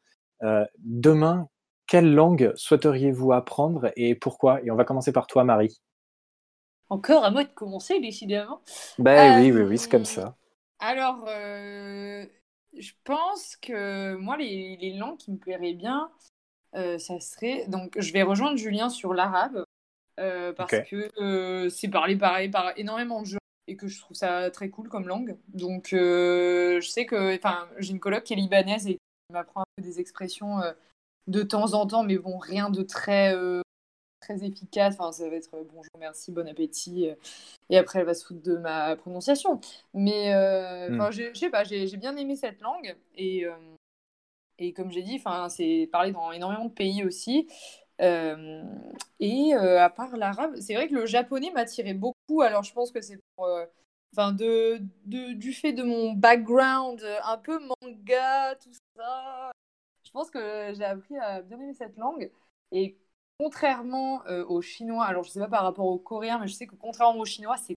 Demain, quelle langue souhaiteriez-vous apprendre et pourquoi? Et on va commencer par toi, Marie. Encore à moi de commencer, décidément. Ben oui, oui, oui, c'est comme ça. Alors, euh, je pense que moi, les, les, langues qui me plairaient bien, euh, ça serait. Donc, je vais rejoindre Julien sur l'arabe, euh, parce que c'est parlé pareil par énormément de gens et que je trouve ça très cool comme langue. Donc, je sais que. Enfin, j'ai une coloc qui est libanaise et qui m'apprend un peu des expressions de temps en temps, mais bon, rien de très très efficace. Enfin, ça va être euh, bonjour, merci, bon appétit. Euh, et après, elle va se foutre de ma prononciation. Mais euh, hmm. je sais pas, j'ai bien aimé cette langue. Et, et comme j'ai dit, c'est parlé dans énormément de pays aussi. et à part l'arabe, c'est vrai que le japonais m'attirait beaucoup. Alors, je pense que c'est pour. Enfin, de, de, du fait de mon background un peu manga, tout ça, je pense que j'ai appris à bien aimer cette langue. Et contrairement euh, aux Chinois, alors je sais pas par rapport aux Coréens, mais je sais que contrairement aux Chinois, c'est,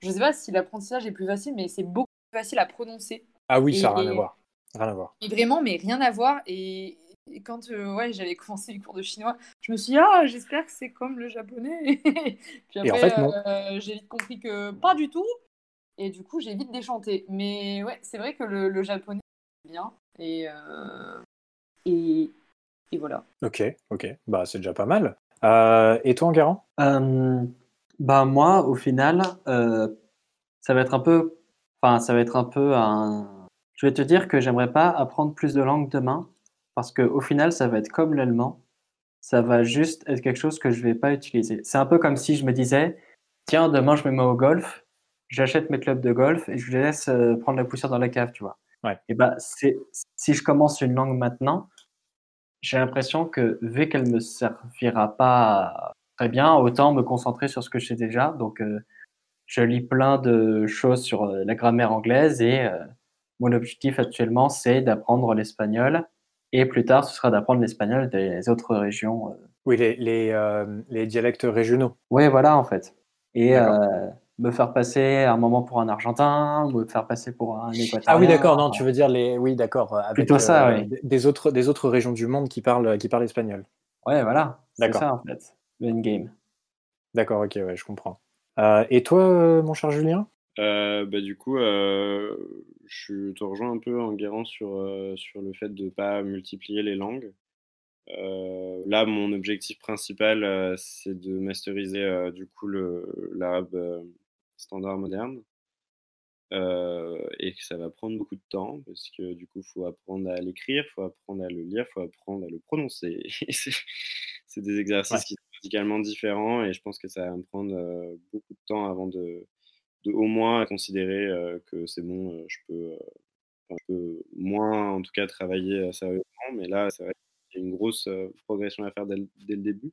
je sais pas si l'apprentissage est plus facile, mais c'est beaucoup plus facile à prononcer. Ah oui, ça n'a rien à voir. Rien à voir. Et vraiment, mais rien à voir. Et, quand euh, ouais, j'avais commencé les cours de chinois, je me suis dit, ah, j'espère que c'est comme le japonais. Puis après, en fait, euh, j'ai vite compris que pas du tout. Et du coup, j'ai vite déchanté. Mais ouais, c'est vrai que le, le japonais, c'est bien. Et, et, et voilà. Ok, ok. Bah, c'est déjà pas mal. Euh, et toi, Enguerrand? Euh, bah, Moi, au final, euh, ça va être un peu, enfin, ça va être un peu un. Je vais te dire que j'aimerais pas apprendre plus de langues demain parce qu'au final, ça va être comme l'allemand. Ça va juste être quelque chose que je vais pas utiliser. C'est un peu comme si je me disais, tiens, demain je me mets au golf, j'achète mes clubs de golf et je les laisse prendre la poussière dans la cave, tu vois. Ouais. Et bah, c'est si je commence une langue maintenant, j'ai l'impression que vu qu'elle me servira pas très bien, autant me concentrer sur ce que je sais déjà. Donc, euh, je lis plein de choses sur euh, la grammaire anglaise et euh, mon objectif actuellement, c'est d'apprendre l'espagnol. Et plus tard, ce sera d'apprendre l'espagnol des autres régions. Oui, les, les, les dialectes régionaux. Ouais, voilà, en fait. Et euh, me faire passer un moment pour un Argentin, me faire passer pour un Équatorien. Ah oui, d'accord, non, tu veux dire les. Oui, d'accord. euh, Plutôt ça, euh, oui. des- Des autres, des autres régions du monde qui parlent, qui parlent espagnol. Ouais, voilà. C'est D'accord. ça, en fait. Le endgame. D'accord, ok, ouais, je comprends. Euh, et toi, euh, mon cher Julien? Euh, bah, du coup, euh, je te rejoins un peu en guérant sur, euh, sur le fait de ne pas multiplier les langues. Euh, là, mon objectif principal, euh, c'est de masteriser euh, du coup l'arabe euh, standard moderne. Euh, et que ça va prendre beaucoup de temps parce que du coup, il faut apprendre à l'écrire, il faut apprendre à le lire, il faut apprendre à le prononcer. C'est des exercices Ouais. qui sont radicalement différents et je pense que ça va me prendre euh, beaucoup de temps avant de, de au moins considérer euh, que c'est bon, je peux, enfin, je peux moins en tout cas travailler sérieusement, mais là, c'est vrai qu'il y a une grosse progression à faire dès, le- dès le début.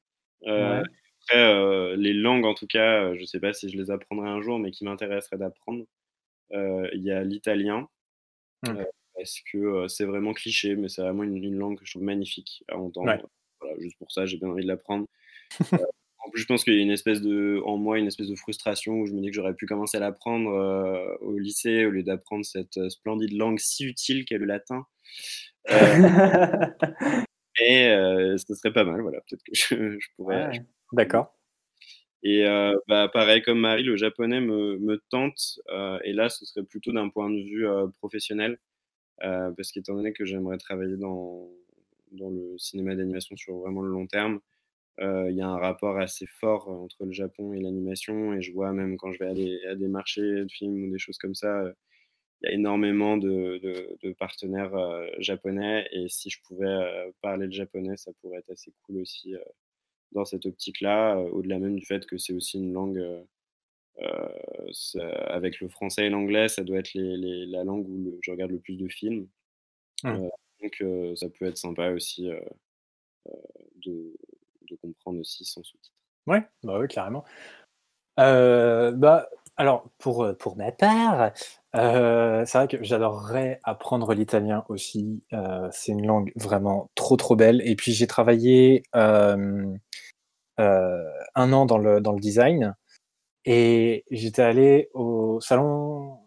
Ouais. Après, euh, les langues, en tout cas, euh, je ne sais pas si je les apprendrai un jour, mais qui m'intéresserait d'apprendre. Euh, Il y a l'italien, Mm. euh, parce que c'est vraiment cliché, mais c'est vraiment une, une langue que je trouve magnifique à entendre. Ouais. Voilà, juste pour ça, j'ai bien envie de l'apprendre. En plus, je pense qu'il y a une espèce de, en moi, une espèce de frustration où je me dis que j'aurais pu commencer à l'apprendre euh, au lycée au lieu d'apprendre cette euh, splendide langue si utile qu'est le latin. Euh, et euh, ce serait pas mal, voilà. Peut-être que je, je pourrais, Ouais. D'accord. et euh, bah, pareil comme Marie, le japonais me, me tente. euh, et là, ce serait plutôt d'un point de vue professionnel. parce qu'étant donné que j'aimerais travailler dans, dans le cinéma d'animation sur vraiment le long terme, il y a un rapport assez fort entre le Japon et l'animation. Et je vois même quand je vais à des, à des marchés de films ou des choses comme ça, il y a énormément de, de, de partenaires euh, japonais. Et si je pouvais euh, parler le japonais, ça pourrait être assez cool aussi. euh, dans cette optique-là, au-delà même du fait que c'est aussi une langue, ça- avec le français et l'anglais, ça doit être les, les- la langue où le- je regarde le plus de films. Mm. Euh, donc ça peut être sympa aussi de, de comprendre aussi sans sous-titres. Ouais, bah oui, carrément. Bah, alors, pour, pour ma part, euh, c'est vrai que j'adorerais apprendre l'italien aussi. Euh, c'est une langue vraiment trop, trop belle. Et puis, j'ai travaillé euh, un an dans le, dans le design et j'étais allé au salon,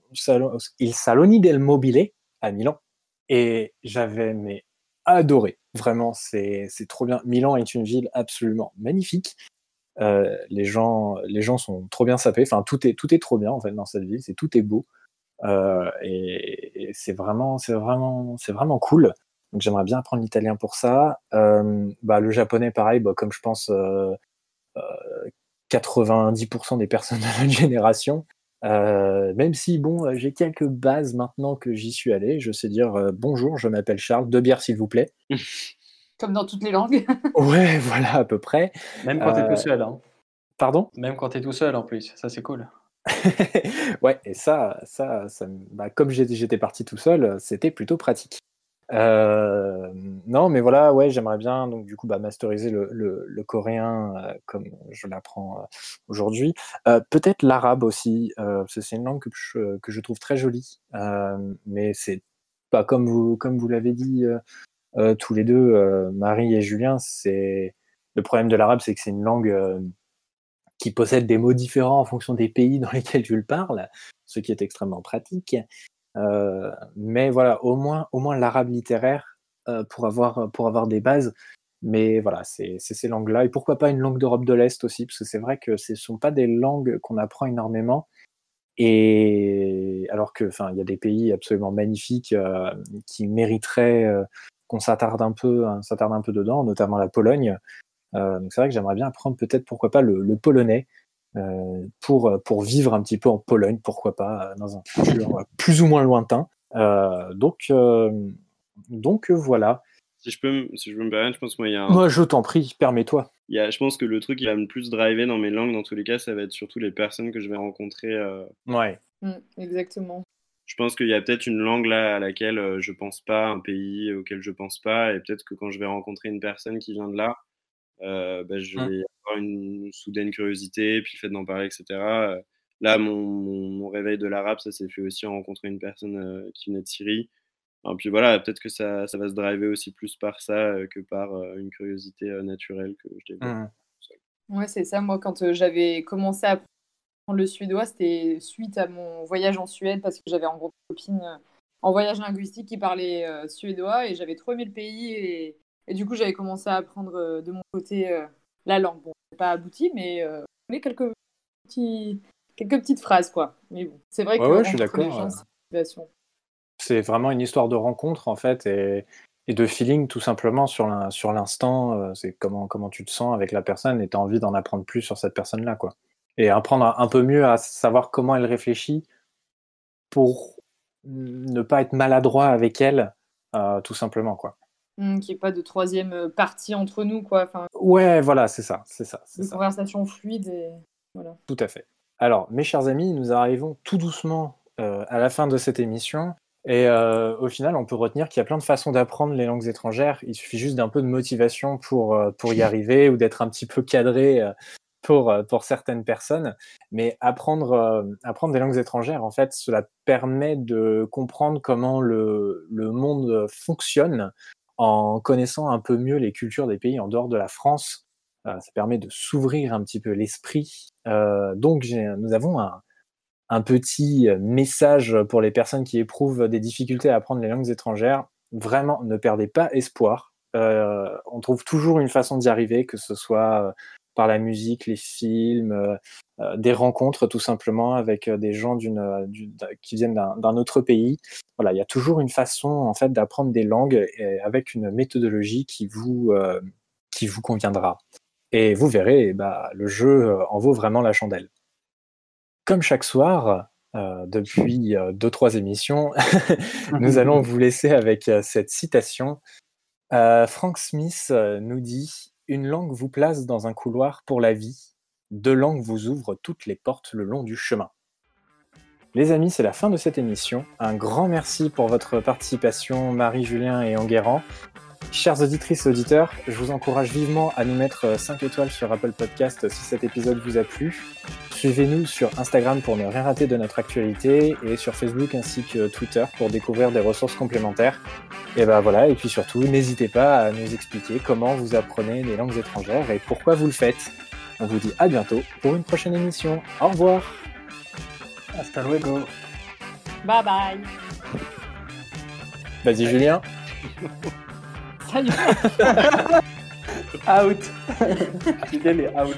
Il Saloni del Mobile à Milan et j'avais mais adoré. Vraiment, c'est trop bien. Milan est une ville absolument magnifique. Les gens, les gens sont trop bien sapés. Enfin, tout est, tout est trop bien en fait dans cette ville. C'est tout est beau Euh, et, et c'est vraiment, c'est vraiment, c'est vraiment cool. Donc j'aimerais bien apprendre l'italien pour ça. Euh, bah, le japonais, pareil. Bah, comme je pense euh, euh, 90% des personnes de notre génération. Euh, même si bon, j'ai quelques bases maintenant que j'y suis allé. Je sais dire euh, bonjour, je m'appelle Charles, deux bières s'il vous plaît. Comme dans toutes les langues. Ouais, voilà à peu près. Même quand t'es tout seul. Hein. Pardon? Même quand t'es tout seul en plus. Ça, c'est cool. ouais, et ça, ça, ça bah, comme j'étais parti tout seul, c'était plutôt pratique. Euh, non, mais voilà, ouais, j'aimerais bien donc du coup bah, masteriser le, le, coréen euh, comme je l'apprends euh, aujourd'hui. Peut-être l'arabe aussi, parce que c'est une langue que je, trouve très jolie, mais c'est pas comme vous comme vous l'avez dit tous les deux, Marie et Julien, c'est le problème de l'arabe, c'est que c'est une langue qui possède des mots différents en fonction des pays dans lesquels tu le parles, ce qui est extrêmement pratique. Euh, mais voilà, au moins, au moins l'arabe littéraire euh, pour avoir pour avoir des bases. Mais voilà, c'est ces langues-là et pourquoi pas une langue d'Europe de l'Est aussi, parce que c'est vrai que ce sont pas des langues qu'on apprend énormément. Et alors que, enfin, il y a des pays absolument magnifiques euh, qui mériteraient qu'on s'attarde un peu, hein, s'attarde un peu dedans, notamment la Pologne. Euh, donc c'est vrai que j'aimerais bien apprendre peut-être pourquoi pas le, le polonais, euh, pour, pour vivre un petit peu en Pologne, pourquoi pas, dans un futur plus ou moins lointain. donc, donc voilà. Si je peux, me, si je peux me permettre, je pense moi il y a. Moi, je t'en prie, permets-toi. Il y a, je pense que le truc qui va me plus driver dans mes langues, dans tous les cas, ça va être surtout les personnes que je vais rencontrer. Ouais. Mm, exactement je pense qu'il y a peut-être une langue là à laquelle euh, je pense pas, un pays auquel je pense pas, et peut-être que quand je vais rencontrer une personne qui vient de là, euh, bah, je mmh. vais avoir une soudaine curiosité, puis le fait d'en parler, etc. Là, mon, mon, réveil de l'arabe, ça s'est fait aussi en rencontrant une personne qui venait de Syrie. Et puis voilà, peut-être que ça, ça, va se driver aussi plus par ça que par une curiosité naturelle que je développe. Mmh. Ouais, c'est ça. Moi, quand j'avais commencé à le suédois, c'était suite à mon voyage en Suède parce que j'avais rencontré une copine en voyage linguistique qui parlait euh, suédois et j'avais trop aimé le pays et, du coup j'avais commencé à apprendre euh, de mon côté la langue. Bon, pas abouti, mais quelques, petits, quelques petites phrases quoi. Mais bon, c'est vrai que je suis d'accord. C'est vraiment une histoire de rencontre en fait et, et de feeling tout simplement sur l'instant. C'est comment, comment tu te sens avec la personne et tu as envie d'en apprendre plus sur cette personne là quoi et apprendre un peu mieux à savoir comment elle réfléchit pour ne pas être maladroit avec elle, euh, tout simplement, quoi. Mmh, qu'il n'y ait pas de troisième euh, partie entre nous, quoi. Enfin, ouais, voilà, c'est ça, c'est ça. Une conversation fluide et voilà. Tout à fait. Alors, mes chers amis, nous arrivons tout doucement euh, à la fin de cette émission. Et au final, on peut retenir qu'il y a plein de façons d'apprendre les langues étrangères. Il suffit juste d'un peu de motivation pour, pour y arriver ou d'être un petit peu cadré pour, euh, pour certaines personnes. Mais apprendre, euh, apprendre des langues étrangères, en fait, cela permet de comprendre comment le, le monde fonctionne en connaissant un peu mieux les cultures des pays en dehors de la France. Euh, ça permet de s'ouvrir un petit peu l'esprit. donc, nous avons un, petit message pour les personnes qui éprouvent des difficultés à apprendre les langues étrangères. Vraiment, ne perdez pas espoir. Euh, on trouve toujours une façon d'y arriver, que ce soit par la musique, les films, euh, euh, des rencontres tout simplement avec euh, des gens qui viennent d'un autre pays. Voilà, il y a toujours une façon en fait d'apprendre des langues avec une méthodologie qui vous qui vous conviendra. Et vous verrez, bah, le jeu en vaut vraiment la chandelle. Comme chaque soir, depuis deux trois émissions, nous allons vous laisser avec cette citation. Frank Smith nous dit une langue vous place dans un couloir pour la vie, deux langues vous ouvrent toutes les portes le long du chemin. Les amis, c'est la fin de cette émission. Un grand merci pour votre participation, Marie, Julien et Enguerrand. Chères auditrices et auditeurs, je vous encourage vivement à nous mettre 5 étoiles sur Apple Podcast si cet épisode vous a plu. Suivez-nous sur Instagram pour ne rien rater de notre actualité et sur Facebook ainsi que Twitter pour découvrir des ressources complémentaires. Et ben voilà, et puis surtout, n'hésitez pas à nous expliquer comment vous apprenez les langues étrangères et pourquoi vous le faites. On vous dit à bientôt pour une prochaine émission. Au revoir. Hasta luego. Bye bye. Vas-y Julien. Out. Julien est out.